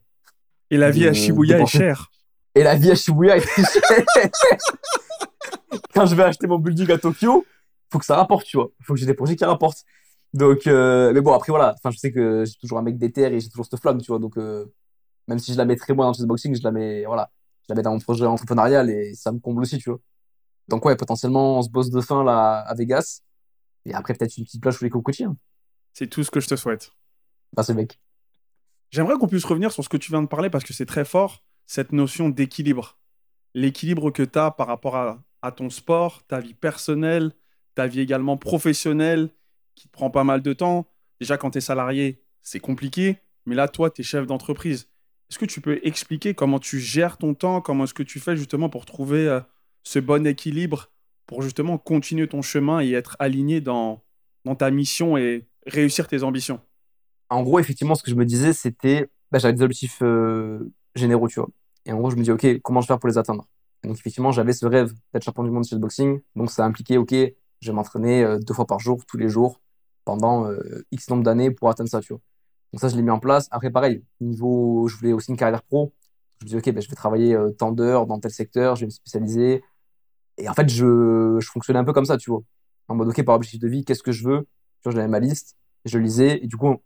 Et la vie à Shibuya est chère. Et la vie à Shibuya est très chère. Quand je vais acheter mon building à Tokyo, faut que ça rapporte, tu vois. Faut que j'ai des projets qui rapportent. Donc, euh, mais bon, après, voilà. Enfin, je sais que j'ai toujours un mec déter et j'ai toujours cette flamme, tu vois. Donc, euh, même si je la mets très loin dans le chessboxing, je la mets, voilà. Je la mets dans mon projet entrepreneurial et ça me comble aussi, tu vois. Donc, ouais, potentiellement, on se bosse de fin, là, à Vegas. Et après, peut-être une petite plage sous les cocotiers. Hein. C'est tout ce que je te souhaite. Bah, ce mec. J'aimerais qu'on puisse revenir sur ce que tu viens de parler parce que c'est très fort, cette notion d'équilibre. L'équilibre que tu as par rapport à, à ton sport, ta vie personnelle, ta vie également professionnelle, qui te prend pas mal de temps. Déjà, quand tu es salarié, c'est compliqué, mais là, toi, tu es chef d'entreprise. Est-ce que tu peux expliquer comment tu gères ton temps, comment est-ce que tu fais justement pour trouver euh, ce bon équilibre, pour justement continuer ton chemin et être aligné dans, dans ta mission et réussir tes ambitions? En gros, effectivement, ce que je me disais, c'était, bah, j'avais des objectifs euh, généraux, tu vois. Et en gros, je me dis, OK, comment je vais faire pour les atteindre? Donc, effectivement, j'avais ce rêve d'être champion du monde de boxing. Donc, ça impliquait, OK, je vais m'entraîner euh, deux fois par jour, tous les jours, pendant euh, X nombre d'années pour atteindre ça, tu vois. Donc, ça, je l'ai mis en place. Après, pareil, niveau, je voulais aussi une carrière pro. Je me dis, OK, ben, je vais travailler euh, tant d'heures dans tel secteur, je vais me spécialiser. Et en fait, je, je fonctionnais un peu comme ça, tu vois. En mode, OK, par objectif de vie, qu'est-ce que je veux? Tu vois, j'avais ma liste, je lisais, et du coup,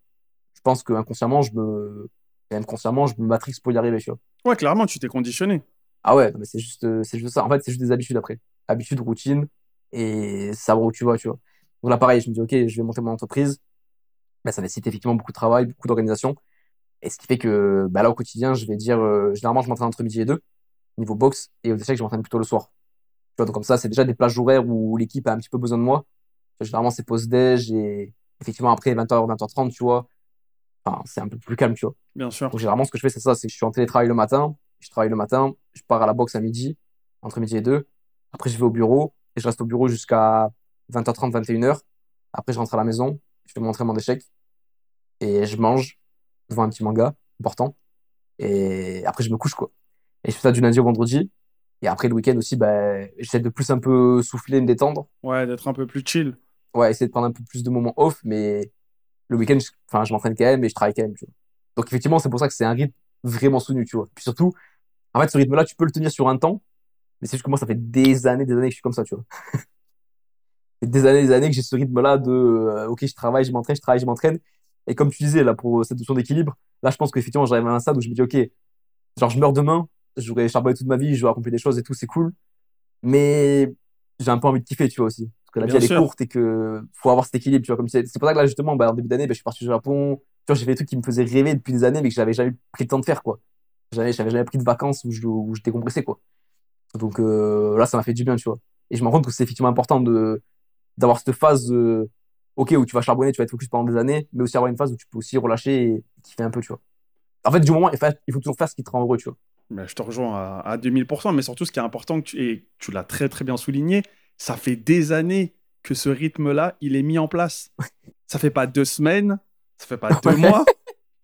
je pense que inconsciemment, je me, même consciemment, je me matrix pour y arriver, tu vois. Ouais, clairement, tu t'es conditionné. Ah ouais, mais c'est juste, c'est juste ça. En fait, c'est juste des habitudes après. Habitudes, routine, et savoir où tu vas, tu vois. Donc là, pareil, je me dis, OK, je vais monter mon entreprise. Bah, ça nécessite effectivement beaucoup de travail, beaucoup d'organisation. Et ce qui fait que bah, là, au quotidien, je vais dire, euh, généralement, je m'entraîne entre midi et deux, niveau boxe, et au échecs, je m'entraîne plutôt le soir. Tu vois, donc comme ça, c'est déjà des plages horaires où l'équipe a un petit peu besoin de moi. Généralement, c'est pause-déj, et effectivement, après 20h, 20h30, tu vois. Enfin, c'est un peu plus calme, tu vois. Bien sûr. Donc généralement, ce que je fais, c'est ça, c'est que je suis en télétravail le matin, je travaille le matin, je pars à la boxe à midi, entre midi et deux. Après, je vais au bureau et je reste au bureau jusqu'à 20h30, 21h. Après, je rentre à la maison, je fais mon entraînement d'échecs et je mange devant un petit manga important. Et après, je me couche, quoi. Et je fais ça du lundi au vendredi. Et après, le week-end aussi, ben, j'essaie de plus un peu souffler, me détendre. Ouais, d'être un peu plus chill. Ouais, essayer de prendre un peu plus de moments off, mais le week-end, je, enfin, je m'entraîne quand même et je travaille quand même, tu vois. Donc, effectivement, c'est pour ça que c'est un rythme vraiment soutenu, tu vois. Puis surtout, en fait, ce rythme-là, tu peux le tenir sur un temps, mais c'est juste que moi, ça fait des années, des années que je suis comme ça, tu vois. Des années, des années que j'ai ce rythme-là de, euh, ok, je travaille, je m'entraîne, je travaille, je m'entraîne. Et comme tu disais, là, pour cette notion d'équilibre, là, je pense qu'effectivement, j'arrive à un stade où je me dis, ok, genre, je meurs demain, j'aurais charbonné toute ma vie, j'aurais accompli des choses et tout, c'est cool. Mais j'ai un peu envie de kiffer, tu vois, aussi. Parce que la vie, elle est courte et que faut avoir cet équilibre, tu vois. Comme c'est pour ça que là, justement, bah, en début d'année, bah, je suis parti au Japon. Tu vois, j'ai fait des trucs qui me faisaient rêver depuis des années, mais que j'avais jamais pris le temps de faire, quoi. J'avais, j'avais jamais pris de vacances où je, où je décompressais, quoi. Donc euh, là, ça m'a fait du bien, tu vois. Et je me rends compte que c'est effectivement important de, d'avoir cette phase, euh, ok, où tu vas charbonner, tu vas être focus pendant des années, mais aussi avoir une phase où tu peux aussi relâcher et kiffer un peu, tu vois. En fait, du moment, il faut, il faut toujours faire ce qui te rend heureux, tu vois. Ben, je te rejoins à, à 2000%, mais surtout, ce qui est important, que tu, et tu l'as très très bien souligné, ça fait des années que ce rythme-là, il est mis en place. Ça fait pas deux semaines, ça fait pas deux mois,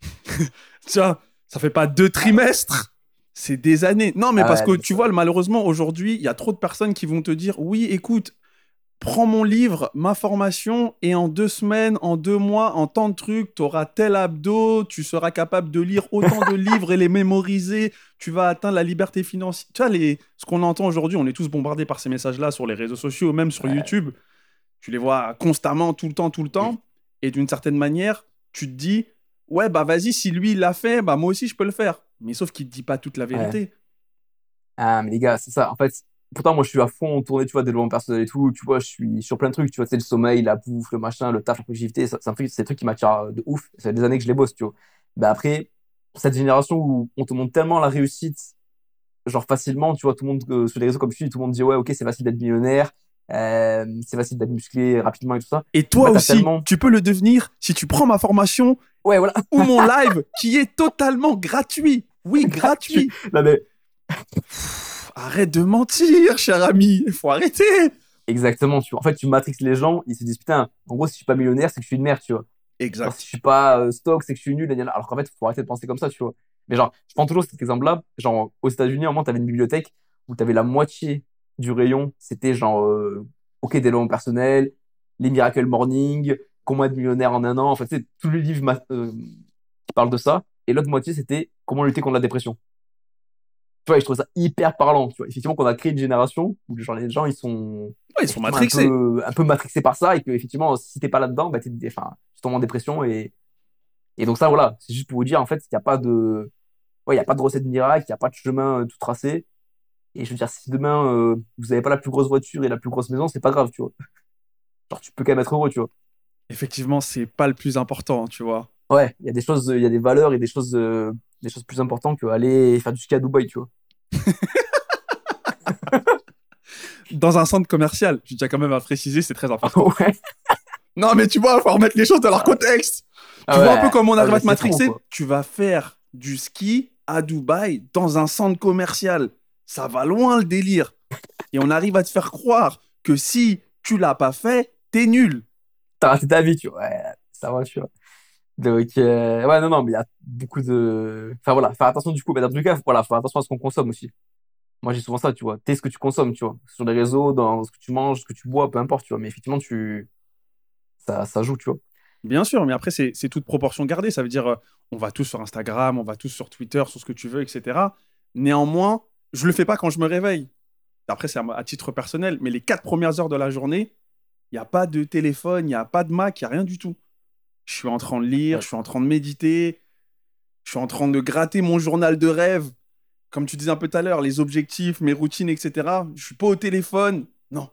tu vois, ça fait pas deux trimestres, c'est des années. Non, mais Ah parce ouais, que tu ça- vois, malheureusement, aujourd'hui, il y a trop de personnes qui vont te dire, oui, écoute, prends mon livre, ma formation, et en deux semaines, en deux mois, en tant de trucs, tu auras tel abdo, tu seras capable de lire autant de livres et les mémoriser, tu vas atteindre la liberté financière. Tu vois, les... ce qu'on entend aujourd'hui, on est tous bombardés par ces messages-là sur les réseaux sociaux, même sur Ouais. YouTube. Tu les vois constamment, tout le temps, tout le temps. Et d'une certaine manière, tu te dis, ouais, bah vas-y, si lui, il l'a fait, bah moi aussi, je peux le faire. Mais sauf qu'il ne dit pas toute la vérité. Ah, mais les gars, c'est ça. En fait, pourtant, moi, je suis à fond tourné, tu vois, développement personnel et tout. Tu vois, je suis sur plein de trucs, tu vois, c'est le sommeil, la bouffe, le machin, le taf, la productivité. C'est un truc, c'est des trucs qui m'attirent de ouf. Ça fait des années que je les bosse, tu vois. Bah après, cette génération où on te montre tellement la réussite, genre facilement, tu vois, tout le monde, euh, sur les réseaux comme je suis, tout le monde dit, ouais, ok, c'est facile d'être millionnaire, euh, c'est facile d'être musclé rapidement et tout ça. Et toi Ouais, aussi, tellement- tu peux le devenir si tu prends ma formation Ouais, voilà. ou mon live qui est totalement gratuit. Oui, gratuit. Non, mais Arrête de mentir, cher ami. Il faut arrêter. exactement, tu vois. En fait, tu matrixes les gens, ils se disent, putain, en gros, si je suis pas millionnaire, c'est que je suis une merde, tu vois. Genre, Exact. si je suis pas euh, stock, c'est que je suis nul. et Alors qu'en fait, il faut arrêter de penser comme ça, tu vois. Mais genre, je prends toujours cet exemple-là. Genre, aux États-Unis, à un moment, tu avais une bibliothèque où tu avais la moitié du rayon. C'était genre, euh, OK, développement personnel, les Miracle Morning, comment être millionnaire en un an. En fait, c'est tous les livres euh, qui parlent de ça. Et l'autre moitié, c'était comment lutter contre la dépression. Tu vois, et je trouve ça hyper parlant. Tu vois, effectivement, qu'on a créé une génération où genre, les gens, ils sont Ouais, ils sont matrixés. Un peu, un peu matrixés par ça et que effectivement, si t'es pas là-dedans, bah, t'es, enfin, tu tombes en dépression et, et donc ça, voilà, c'est juste pour vous dire en fait qu'il n'y a pas de, ouais, il y a pas de recette miracle, il n'y a pas de chemin euh, tout tracé. Et je veux dire, si demain euh, vous n'avez pas la plus grosse voiture et la plus grosse maison, c'est pas grave, tu vois. Genre, tu peux quand même être heureux, tu vois. Effectivement, c'est pas le plus important, tu vois. Ouais, il y a des choses, il y a des valeurs et des choses, euh, des choses plus importantes que aller faire du ski à Dubaï, tu vois. Dans un centre commercial, je tiens quand même à préciser, c'est très important. ouais. Non, mais tu vois, il faut remettre les choses dans leur contexte. Ah tu vois ouais. un peu comment on Ah, arrive à te matrixer trop. Tu vas faire du ski à Dubaï dans un centre commercial. Ça va loin le délire. Et on arrive à te faire croire que si tu l'as pas fait, t'es nul. T'as raté ta vie, tu vois. Ouais, ça va, tu vois. Donc, euh, ouais, non, non, mais il y a beaucoup de. Enfin, voilà, faire attention du coup. Mais dans tous les cas, voilà, faire attention à ce qu'on consomme aussi. Moi, j'ai souvent ça, tu vois. T'es ce que tu consommes, tu vois. Sur les réseaux, dans ce que tu manges, ce que tu bois, peu importe, tu vois. Mais effectivement, tu. Ça, ça joue, tu vois. Bien sûr, mais après, c'est toute proportion gardée. Ça veut dire, euh, on va tous sur Instagram, on va tous sur Twitter, sur ce que tu veux, etc. Néanmoins, je le fais pas quand je me réveille. Après, c'est à, à titre personnel, mais les quatre premières heures de la journée, il n'y a pas de téléphone, il n'y a pas de Mac, il n'y a rien du tout. Je suis en train de lire, Ouais. je suis en train de méditer, je suis en train de gratter mon journal de rêve. Comme tu disais un peu tout à l'heure, les objectifs, mes routines, etc. Je suis pas au téléphone. Non.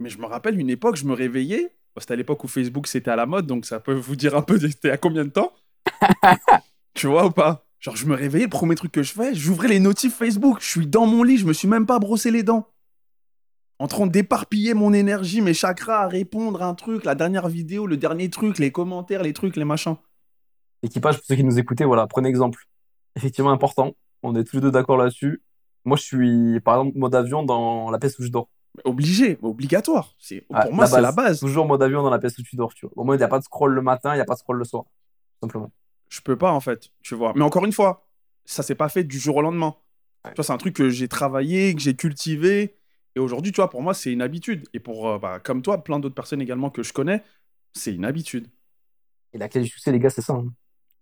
Mais je me rappelle une époque, je me réveillais. C'était à l'époque où Facebook c'était à la mode, donc ça peut vous dire un peu c'était à combien de temps? tu vois ou pas? Genre, je me réveillais, le premier truc que je fais, j'ouvrais les notifs Facebook. Je suis dans mon lit, je me suis même pas brossé les dents. En train d'éparpiller mon énergie, mes chakras à répondre à un truc, la dernière vidéo, le dernier truc, les commentaires, les trucs, les machins. Équipage, pour ceux qui nous écoutaient, voilà, prenez exemple. Effectivement important. On est tous les deux d'accord là-dessus. Moi, je suis, par exemple, mode avion dans la pièce où je dors. Obligé, obligatoire. C'est, Ouais, pour moi, c'est la base. Toujours mode avion dans la pièce où tu dors, tu vois. Au moins, il n'y a pas de scroll le matin, il n'y a pas de scroll le soir. Simplement. je peux pas en fait, tu vois. Mais encore une fois, ça s'est pas fait du jour au lendemain. Ouais. Tu vois, c'est un truc que j'ai travaillé, que j'ai cultivé, et aujourd'hui, tu vois, pour moi, c'est une habitude. Et pour, euh, bah, comme toi, plein d'autres personnes également que je connais, c'est une habitude. Et la clé du succès, les gars, c'est ça. hein.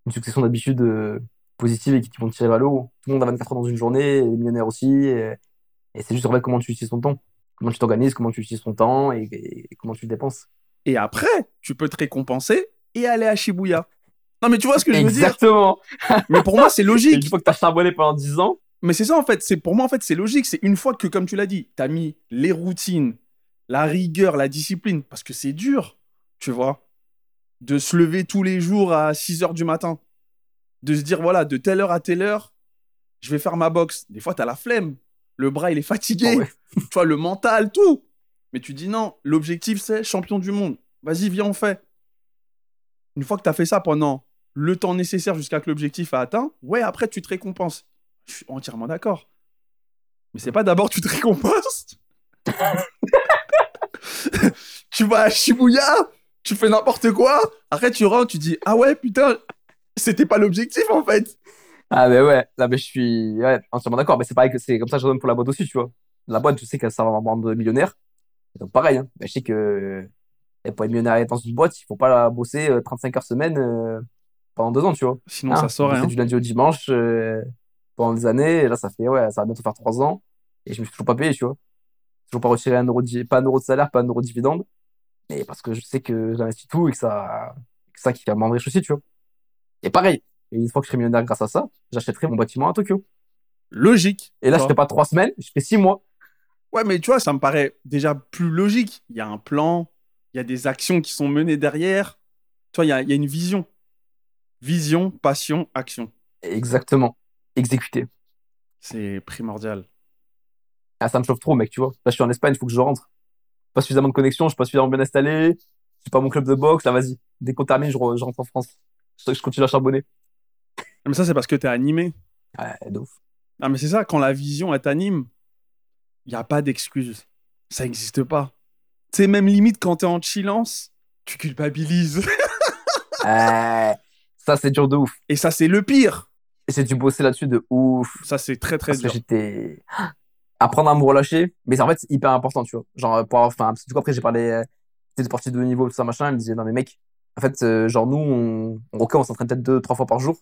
Une succession d'habitudes euh, positives et qui vont tirer vers le haut. Tout le monde a 24 heures dans une journée, les millionnaires aussi. Et, et c'est juste en fait comment tu utilises ton temps. Comment tu t'organises, comment tu utilises ton temps et, et comment tu le dépenses. Et après, tu peux te récompenser et aller à Shibuya. Non, mais tu vois ce que je veux dire? Exactement. Mais pour moi, c'est Et logique. une fois que tu as charbonné pendant 10 ans, Mais c'est ça en fait, c'est pour moi en fait, c'est logique, c'est une fois que comme tu l'as dit, tu as mis les routines, la rigueur, la discipline parce que c'est dur, tu vois, de se lever tous les jours à 6 heures du matin, de se dire voilà, de telle heure à telle heure, je vais faire ma boxe. Des fois tu as la flemme, le bras il est fatigué, ouais. tu vois le mental tout. Mais tu dis non, l'objectif c'est champion du monde. Vas-y, viens on fait. Une fois que tu as fait ça pendant le temps nécessaire jusqu'à que l'objectif a atteint, ouais, après tu te récompenses. Je suis entièrement d'accord. Mais c'est pas d'abord tu te récompenses. tu vas à Shibuya, tu fais n'importe quoi. Après tu rentres, tu dis ah ouais putain, c'était pas l'objectif en fait. Ah ben ouais, là ben je suis ouais, entièrement d'accord, mais c'est pareil que c'est comme ça que je donne pour la boîte aussi, tu vois. La boîte, je sais qu'elle ça va rendre millionnaire. Donc pareil, hein. Ben, je sais que et pour être millionnaire dans une boîte, il faut pas la bosser euh, 35 heures semaine euh, pendant deux ans, tu vois. Sinon Hein, ça bosser hein. du lundi au dimanche euh, pendant des années, et là ça fait ouais, ça va bientôt faire trois ans et je me suis toujours pas payé, tu vois. Toujours pas retiré un euro de, pas un euro de salaire, pas un euro de dividende. Mais parce que je sais que j'investis tout et que ça que ça qui va m'enrichir aussi, tu vois. Et pareil, et une fois que je serai millionnaire grâce à ça, j'achèterai mon bâtiment à Tokyo. Logique. Et là, je fais pas trois semaines, je fais six mois. Ouais, mais tu vois, ça me paraît déjà plus logique. Il y a un plan, il y a des actions qui sont menées derrière. Tu vois, il y a, il y a une vision. Vision, passion, action. Exactement. Exécuter. C'est primordial. Ah, ça me chauffe trop, mec, tu vois. Là, je suis en Espagne, il faut que je rentre. Pas suffisamment de connexion, je suis pas suffisamment bien installé. J'ai pas mon club de boxe, là, vas-y. Dès qu'on termine, je, re- je rentre en France. Je, je continue à charbonner. Mais ça, c'est parce que tu es animé. Ouais, de ouf. Ah, mais c'est ça, quand la vision, elle t'anime, il n'y a pas d'excuse. Ça n'existe pas. Tu sais, même limite, quand tu es en chillance, tu culpabilises. Euh, ça, c'est dur de ouf. Et ça, c'est le pire. J'ai dû bosser là-dessus de ouf. Ça, c'est très, très Parce que dur. j'étais. Apprendre à me relâcher. Mais en fait, c'est hyper important, tu vois. Genre, pour avoir- enfin, parce que du coup, après, j'ai parlé euh, des sportifs de haut niveau, tout ça, machin. Ils me disaient, non, mais mec, en fait, euh, genre, nous, on, on, ok, on s'entraîne peut-être deux, trois fois par jour.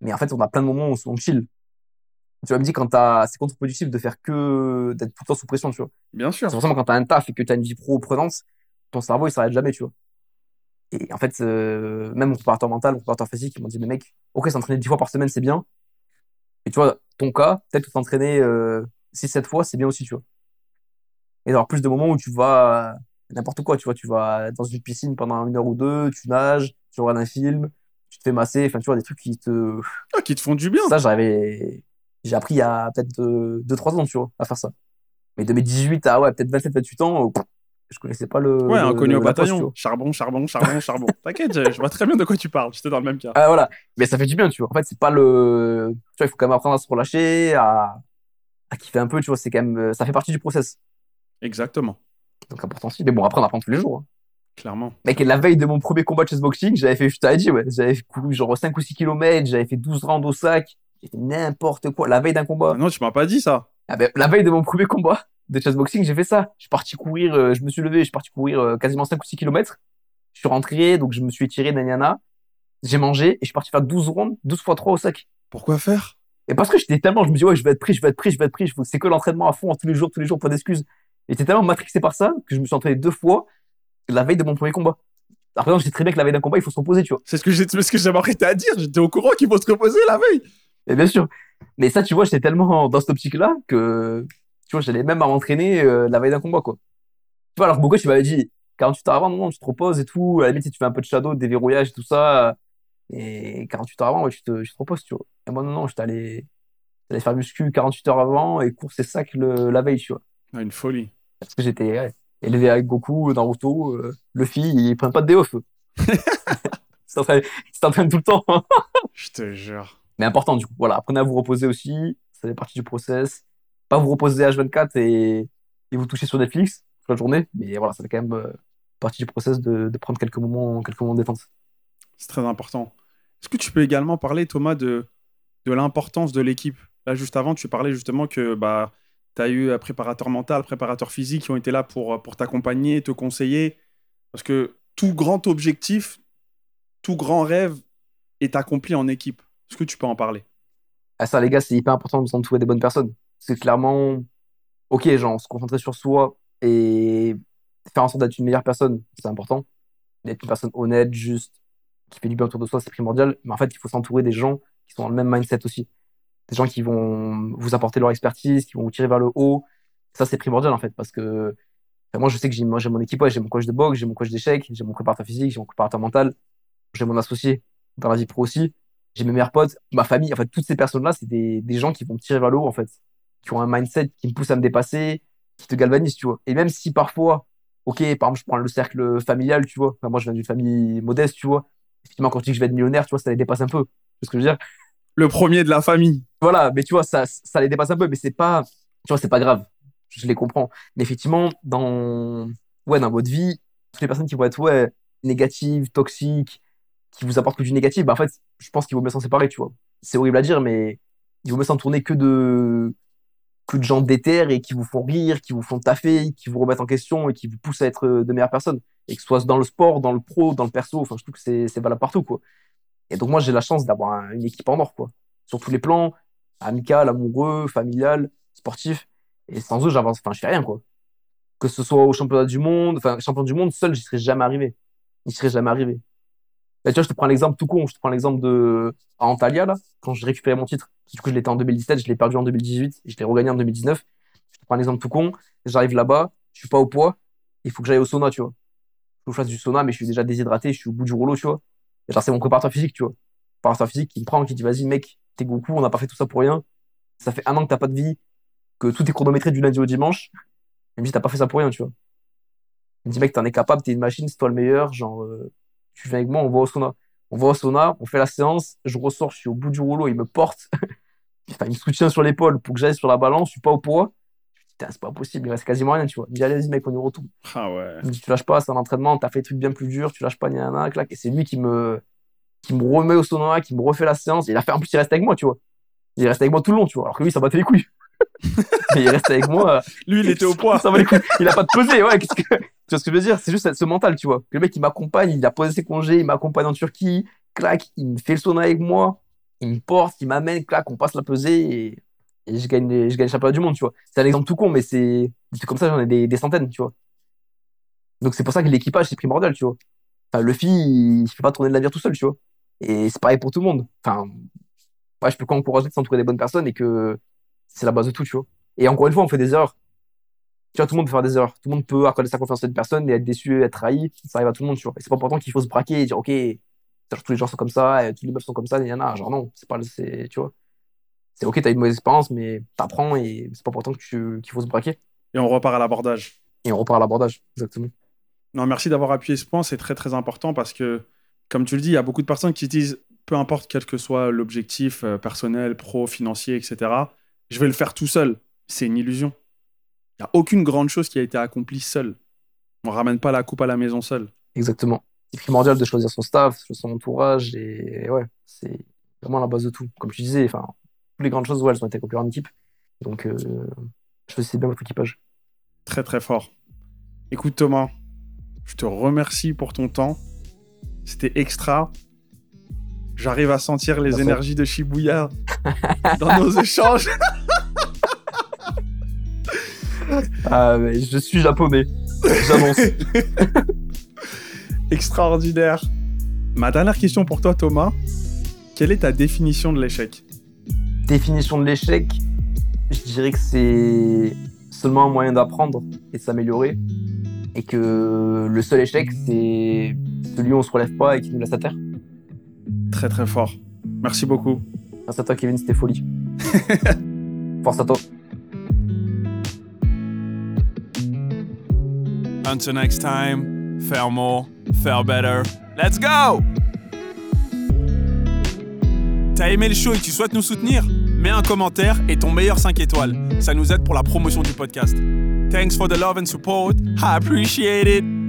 Mais en fait, on a plein de moments où on chill. Tu vois, me dis quand t'as, c'est contre-productif de faire que, d'être tout le temps sous pression, tu vois. Bien sûr. C'est forcément quand t'as un taf et que t'as une vie pro prenante, ton cerveau, il s'arrête jamais, tu vois. Et en fait, euh, même mon préparateur mental, mon préparateur physique, ils m'ont dit, mais mec, ok, s'entraîner 10 fois par semaine, c'est bien. Et tu vois, ton cas, peut-être que t'entraîner euh, 6-7 fois, c'est bien aussi, tu vois. Et avoir plus de moments où tu vas euh, n'importe quoi, tu vois, tu vas dans une piscine pendant une heure ou deux, tu nages, tu regardes un film, tu te fais masser, enfin, tu vois, des trucs qui te. Ah, qui te font du bien. Ça, j'avais. J'ai appris il y a peut-être 2-3 ans, tu vois, à faire ça. Mais de mes 18 à, ouais, peut-être 27-28 ans, pff, je connaissais pas le. Ouais, inconnu au bataillon. Charbon, charbon, charbon, charbon. T'inquiète, je je vois très bien de quoi tu parles. J'étais dans le même cas. Ah, voilà. Mais ça fait du bien, tu vois. En fait, c'est pas le. Tu vois, il faut quand même apprendre à se relâcher, à, à kiffer un peu, tu vois. C'est quand même. euh, Ça fait partie du process. Exactement. Donc, important aussi. Mais bon, après, on apprend tous les jours. hein. Clairement. Mec, et la veille de mon premier combat de chessboxing, j'avais fait, je t'avais dit, ouais, j'avais couru genre 5 ou 6 km, j'avais fait 12 rounds au sac, j'ai fait n'importe quoi. La veille d'un combat. Ah non, tu m'as pas dit ça. Ah ben, la veille de mon premier combat de chessboxing, j'ai fait ça. Je suis parti courir, euh, je me suis levé, je suis parti courir euh, quasiment 5 ou 6 km. Je suis rentré, donc je me suis étiré, nanana. J'ai mangé et je suis parti faire 12 rounds, 12 fois 3 au sac. Pourquoi faire? Et parce que j'étais tellement, je me dis, ouais, je vais être pris, je vais être pris, je vais être pris. C'est que l'entraînement à fond, tous les jours, tous les jours, pas d'excuses. Et j'étais tellement matrixé par ça que je me suis entraîné deux fois la veille de mon premier combat. Après, je sais très bien que la veille d'un combat, il faut se reposer, tu vois. C'est ce que j'ai ce que j'avais arrêté à dire. J'étais au courant qu'il faut se reposer la veille. Et bien sûr. Mais ça, tu vois, j'étais tellement dans cette optique-là que, tu vois, j'allais même à m'entraîner euh, la veille d'un combat, quoi. Tu vois, alors que beaucoup, tu m'avais dit, 48 heures avant, non, non, tu te reposes et tout. À la limite, si tu fais un peu de shadow, déverrouillage et tout ça. Et 48 heures avant, ouais, tu te, tu te reposes, tu vois. Et moi, non, non, j'étais allé, j'allais faire muscu 48 heures avant et course et sac le, la veille, tu vois. Ah, une folie. Parce que j'étais ouais, élevé avec Goku, Naruto, euh, Luffy, ils prennent pas de day off. eux. Ils s'entraînent ils s'entraînent tout le temps. Je te jure. Mais important, du coup. Voilà, apprenez à vous reposer aussi. Ça fait partie du process. Pas vous reposer H24 et, et vous toucher sur Netflix toute la journée. Mais voilà, ça fait quand même euh, partie du process de, de prendre quelques moments, quelques moments de détente. C'est très important. Est-ce que tu peux également parler, Thomas, de, de l'importance de l'équipe? Là, juste avant, tu parlais justement que bah, tu as eu un préparateur mental, préparateur physique qui ont été là pour, pour t'accompagner, te conseiller. Parce que tout grand objectif, tout grand rêve est accompli en équipe. Est-ce que tu peux en parler? Ah, ça, les gars, c'est hyper important de s'entourer des bonnes personnes. C'est clairement, ok, genre, se concentrer sur soi et faire en sorte d'être une meilleure personne, c'est important. D'être une personne honnête, juste, qui fait du bien autour de soi, c'est primordial. Mais en fait, il faut s'entourer des gens qui sont dans le même mindset aussi. Des gens qui vont vous apporter leur expertise, qui vont vous tirer vers le haut. Ça, c'est primordial, en fait, parce que enfin, moi, je sais que j'ai mon équipe, j'ai mon coach de boxe, j'ai mon coach d'échecs, j'ai mon préparateur physique, j'ai mon préparateur mental, j'ai mon associé dans la vie pro aussi j'ai mes meilleurs potes, ma famille, en fait, toutes ces personnes-là, c'est des, des gens qui vont me tirer vers le haut, en fait, qui ont un mindset qui me pousse à me dépasser, qui te galvanisent, tu vois. Et même si parfois, ok, par exemple, je prends le cercle familial, tu vois, enfin, moi, je viens d'une famille modeste, tu vois, effectivement, quand je dis que je vais être millionnaire, tu vois, ça les dépasse un peu. Vois ce que je veux dire? Le premier de la famille. Voilà, mais tu vois, ça, ça les dépasse un peu, mais c'est pas, tu vois, c'est pas grave. Je les comprends. Mais effectivement, dans, ouais, dans votre vie, toutes les personnes qui vont être, ouais, négatives, toxiques, qui vous apportent que du négatif, bah, en fait, je pense qu'il vaut mieux s'en séparer, tu vois. C'est horrible à dire, mais il vaut mieux s'en tourner que de, que de gens déter et qui vous font rire, qui vous font taffer, qui vous remettent en question et qui vous poussent à être de meilleures personnes. Et que ce soit dans le sport, dans le pro, dans le perso, enfin, je trouve que c'est, valable partout, quoi. Et donc, moi, j'ai la chance d'avoir un- une équipe en or, quoi. Sur tous les plans, amical, amoureux, familial, sportif. Et sans eux, j'avance, enfin, je fais rien, quoi. Que ce soit au championnat du monde, enfin, champion du monde, seul, j'y serais jamais arrivé. J'y serais jamais arrivé. Là, tu vois, je te prends l'exemple tout con. Je te prends l'exemple de Antalya, là, quand j'ai récupéré mon titre. Du coup, je l'étais en 2017, je l'ai perdu en 2018 et je l'ai regagné en 2019. Je te prends un exemple tout con. J'arrive là-bas, je suis pas au poids, il faut que j'aille au sauna, tu vois. Il faut que je fasse du sauna, mais je suis déjà déshydraté, je suis au bout du rouleau, tu vois. Genre, c'est mon préparateur physique, tu vois. Préparateur physique qui me prend, qui dit, vas-y, mec, t'es Goku, on n'a pas fait tout ça pour rien. Ça fait un an que t'as pas de vie, que tout est chronométré du lundi au dimanche. Il me dit, t'as pas fait ça pour rien, tu vois. Il me dit, mec, t'en es capable, t'es une machine, c'est toi le meilleur, genre, euh, tu viens avec moi, on va au sauna. On va au sauna, on fait la séance, je ressors, je suis au bout du rouleau, il me porte, Enfin, il me soutient sur l'épaule pour que j'aille sur la balance, je suis pas au poids. Putain, c'est pas possible, il reste quasiment rien, tu vois. Il me dit, allez, vas-y, mec, on y retourne. Ah ouais. Il me dit, tu lâches pas, c'est un entraînement, t'as fait des trucs bien plus durs, tu lâches pas, ni un clac. Et c'est lui qui me, qui me remet au sauna, qui me refait la séance. Il a fait, en plus, il reste avec moi, tu vois. Il reste avec moi tout le long, tu vois. Alors que lui, ça battait les couilles. Mais il reste avec moi. Lui, il était au poids. Ça va les couilles. Il a pas de pesée, ouais. qu'est-ce que- Tu vois ce que je veux dire? C'est juste ce mental, tu vois. Le mec, il m'accompagne, il a posé ses congés, il m'accompagne en Turquie, clac, il me fait le sauna avec moi, il me porte, il m'amène, clac, on passe la pesée et, je gagne, je gagne le championnat du monde, tu vois. C'est un exemple tout con, mais c'est comme ça, j'en ai des, des centaines, tu vois. Donc c'est pour ça que l'équipage, c'est primordial, tu vois. Enfin, Luffy, il, il fait pas tourner le navire tout seul, tu vois. Et c'est pareil pour tout le monde. Enfin, ouais, je peux qu'encourager de s'entourer des bonnes personnes et que c'est la base de tout, tu vois. Et encore une fois, on fait des erreurs. Tu vois, tout le monde peut faire des erreurs. Tout le monde peut accorder sa confiance à une personne et être déçu, être trahi. Ça arrive à tout le monde, tu vois. Et c'est pas pour autant qu'il faut se braquer et dire, OK, tous les gens sont comme ça, et tous les meufs sont comme ça, il y en a. Genre, non, c'est pas, le- c'est, tu vois. C'est OK, t'as eu une mauvaise expérience, mais t'apprends et c'est pas pour autant que tu- qu'il faut se braquer. Et on repart à l'abordage. Et on repart à l'abordage, exactement. Non, merci d'avoir appuyé ce point, c'est très très important parce que, comme tu le dis, il y a beaucoup de personnes qui se disent, peu importe quel que soit l'objectif euh, personnel, pro, financier, etc., je vais le faire tout seul. C'est une illusion. Il n'y a aucune grande chose qui a été accomplie seule. On ramène pas la coupe à la maison seul. Exactement. C'est primordial de choisir son staff, son entourage, et ouais, c'est vraiment la base de tout. Comme tu disais, enfin, toutes les grandes choses, ouais, elles ont été accomplies en équipe. Donc, euh, choisissez bien votre équipage. Très très fort. Écoute Thomas, je te remercie pour ton temps. C'était extra. J'arrive à sentir les énergies de Shibuya dans nos échanges. Ah, mais je suis japonais. J'annonce. Extraordinaire. Ma dernière question pour toi Thomas. Quelle est ta définition de l'échec? Définition de l'échec, je dirais que c'est seulement un moyen d'apprendre et de s'améliorer. Et que le seul échec, c'est celui où on se relève pas et qui nous laisse à terre. Très très fort. Merci beaucoup. Merci à toi, Kevin, c'était folie. Force à toi. Until next time, faire more, faire better. Let's go! T'as aimé le show et tu souhaites nous soutenir? Mets un commentaire et ton meilleur 5 étoiles. Ça nous aide pour la promotion du podcast. Thanks for the love and support. I appreciate it.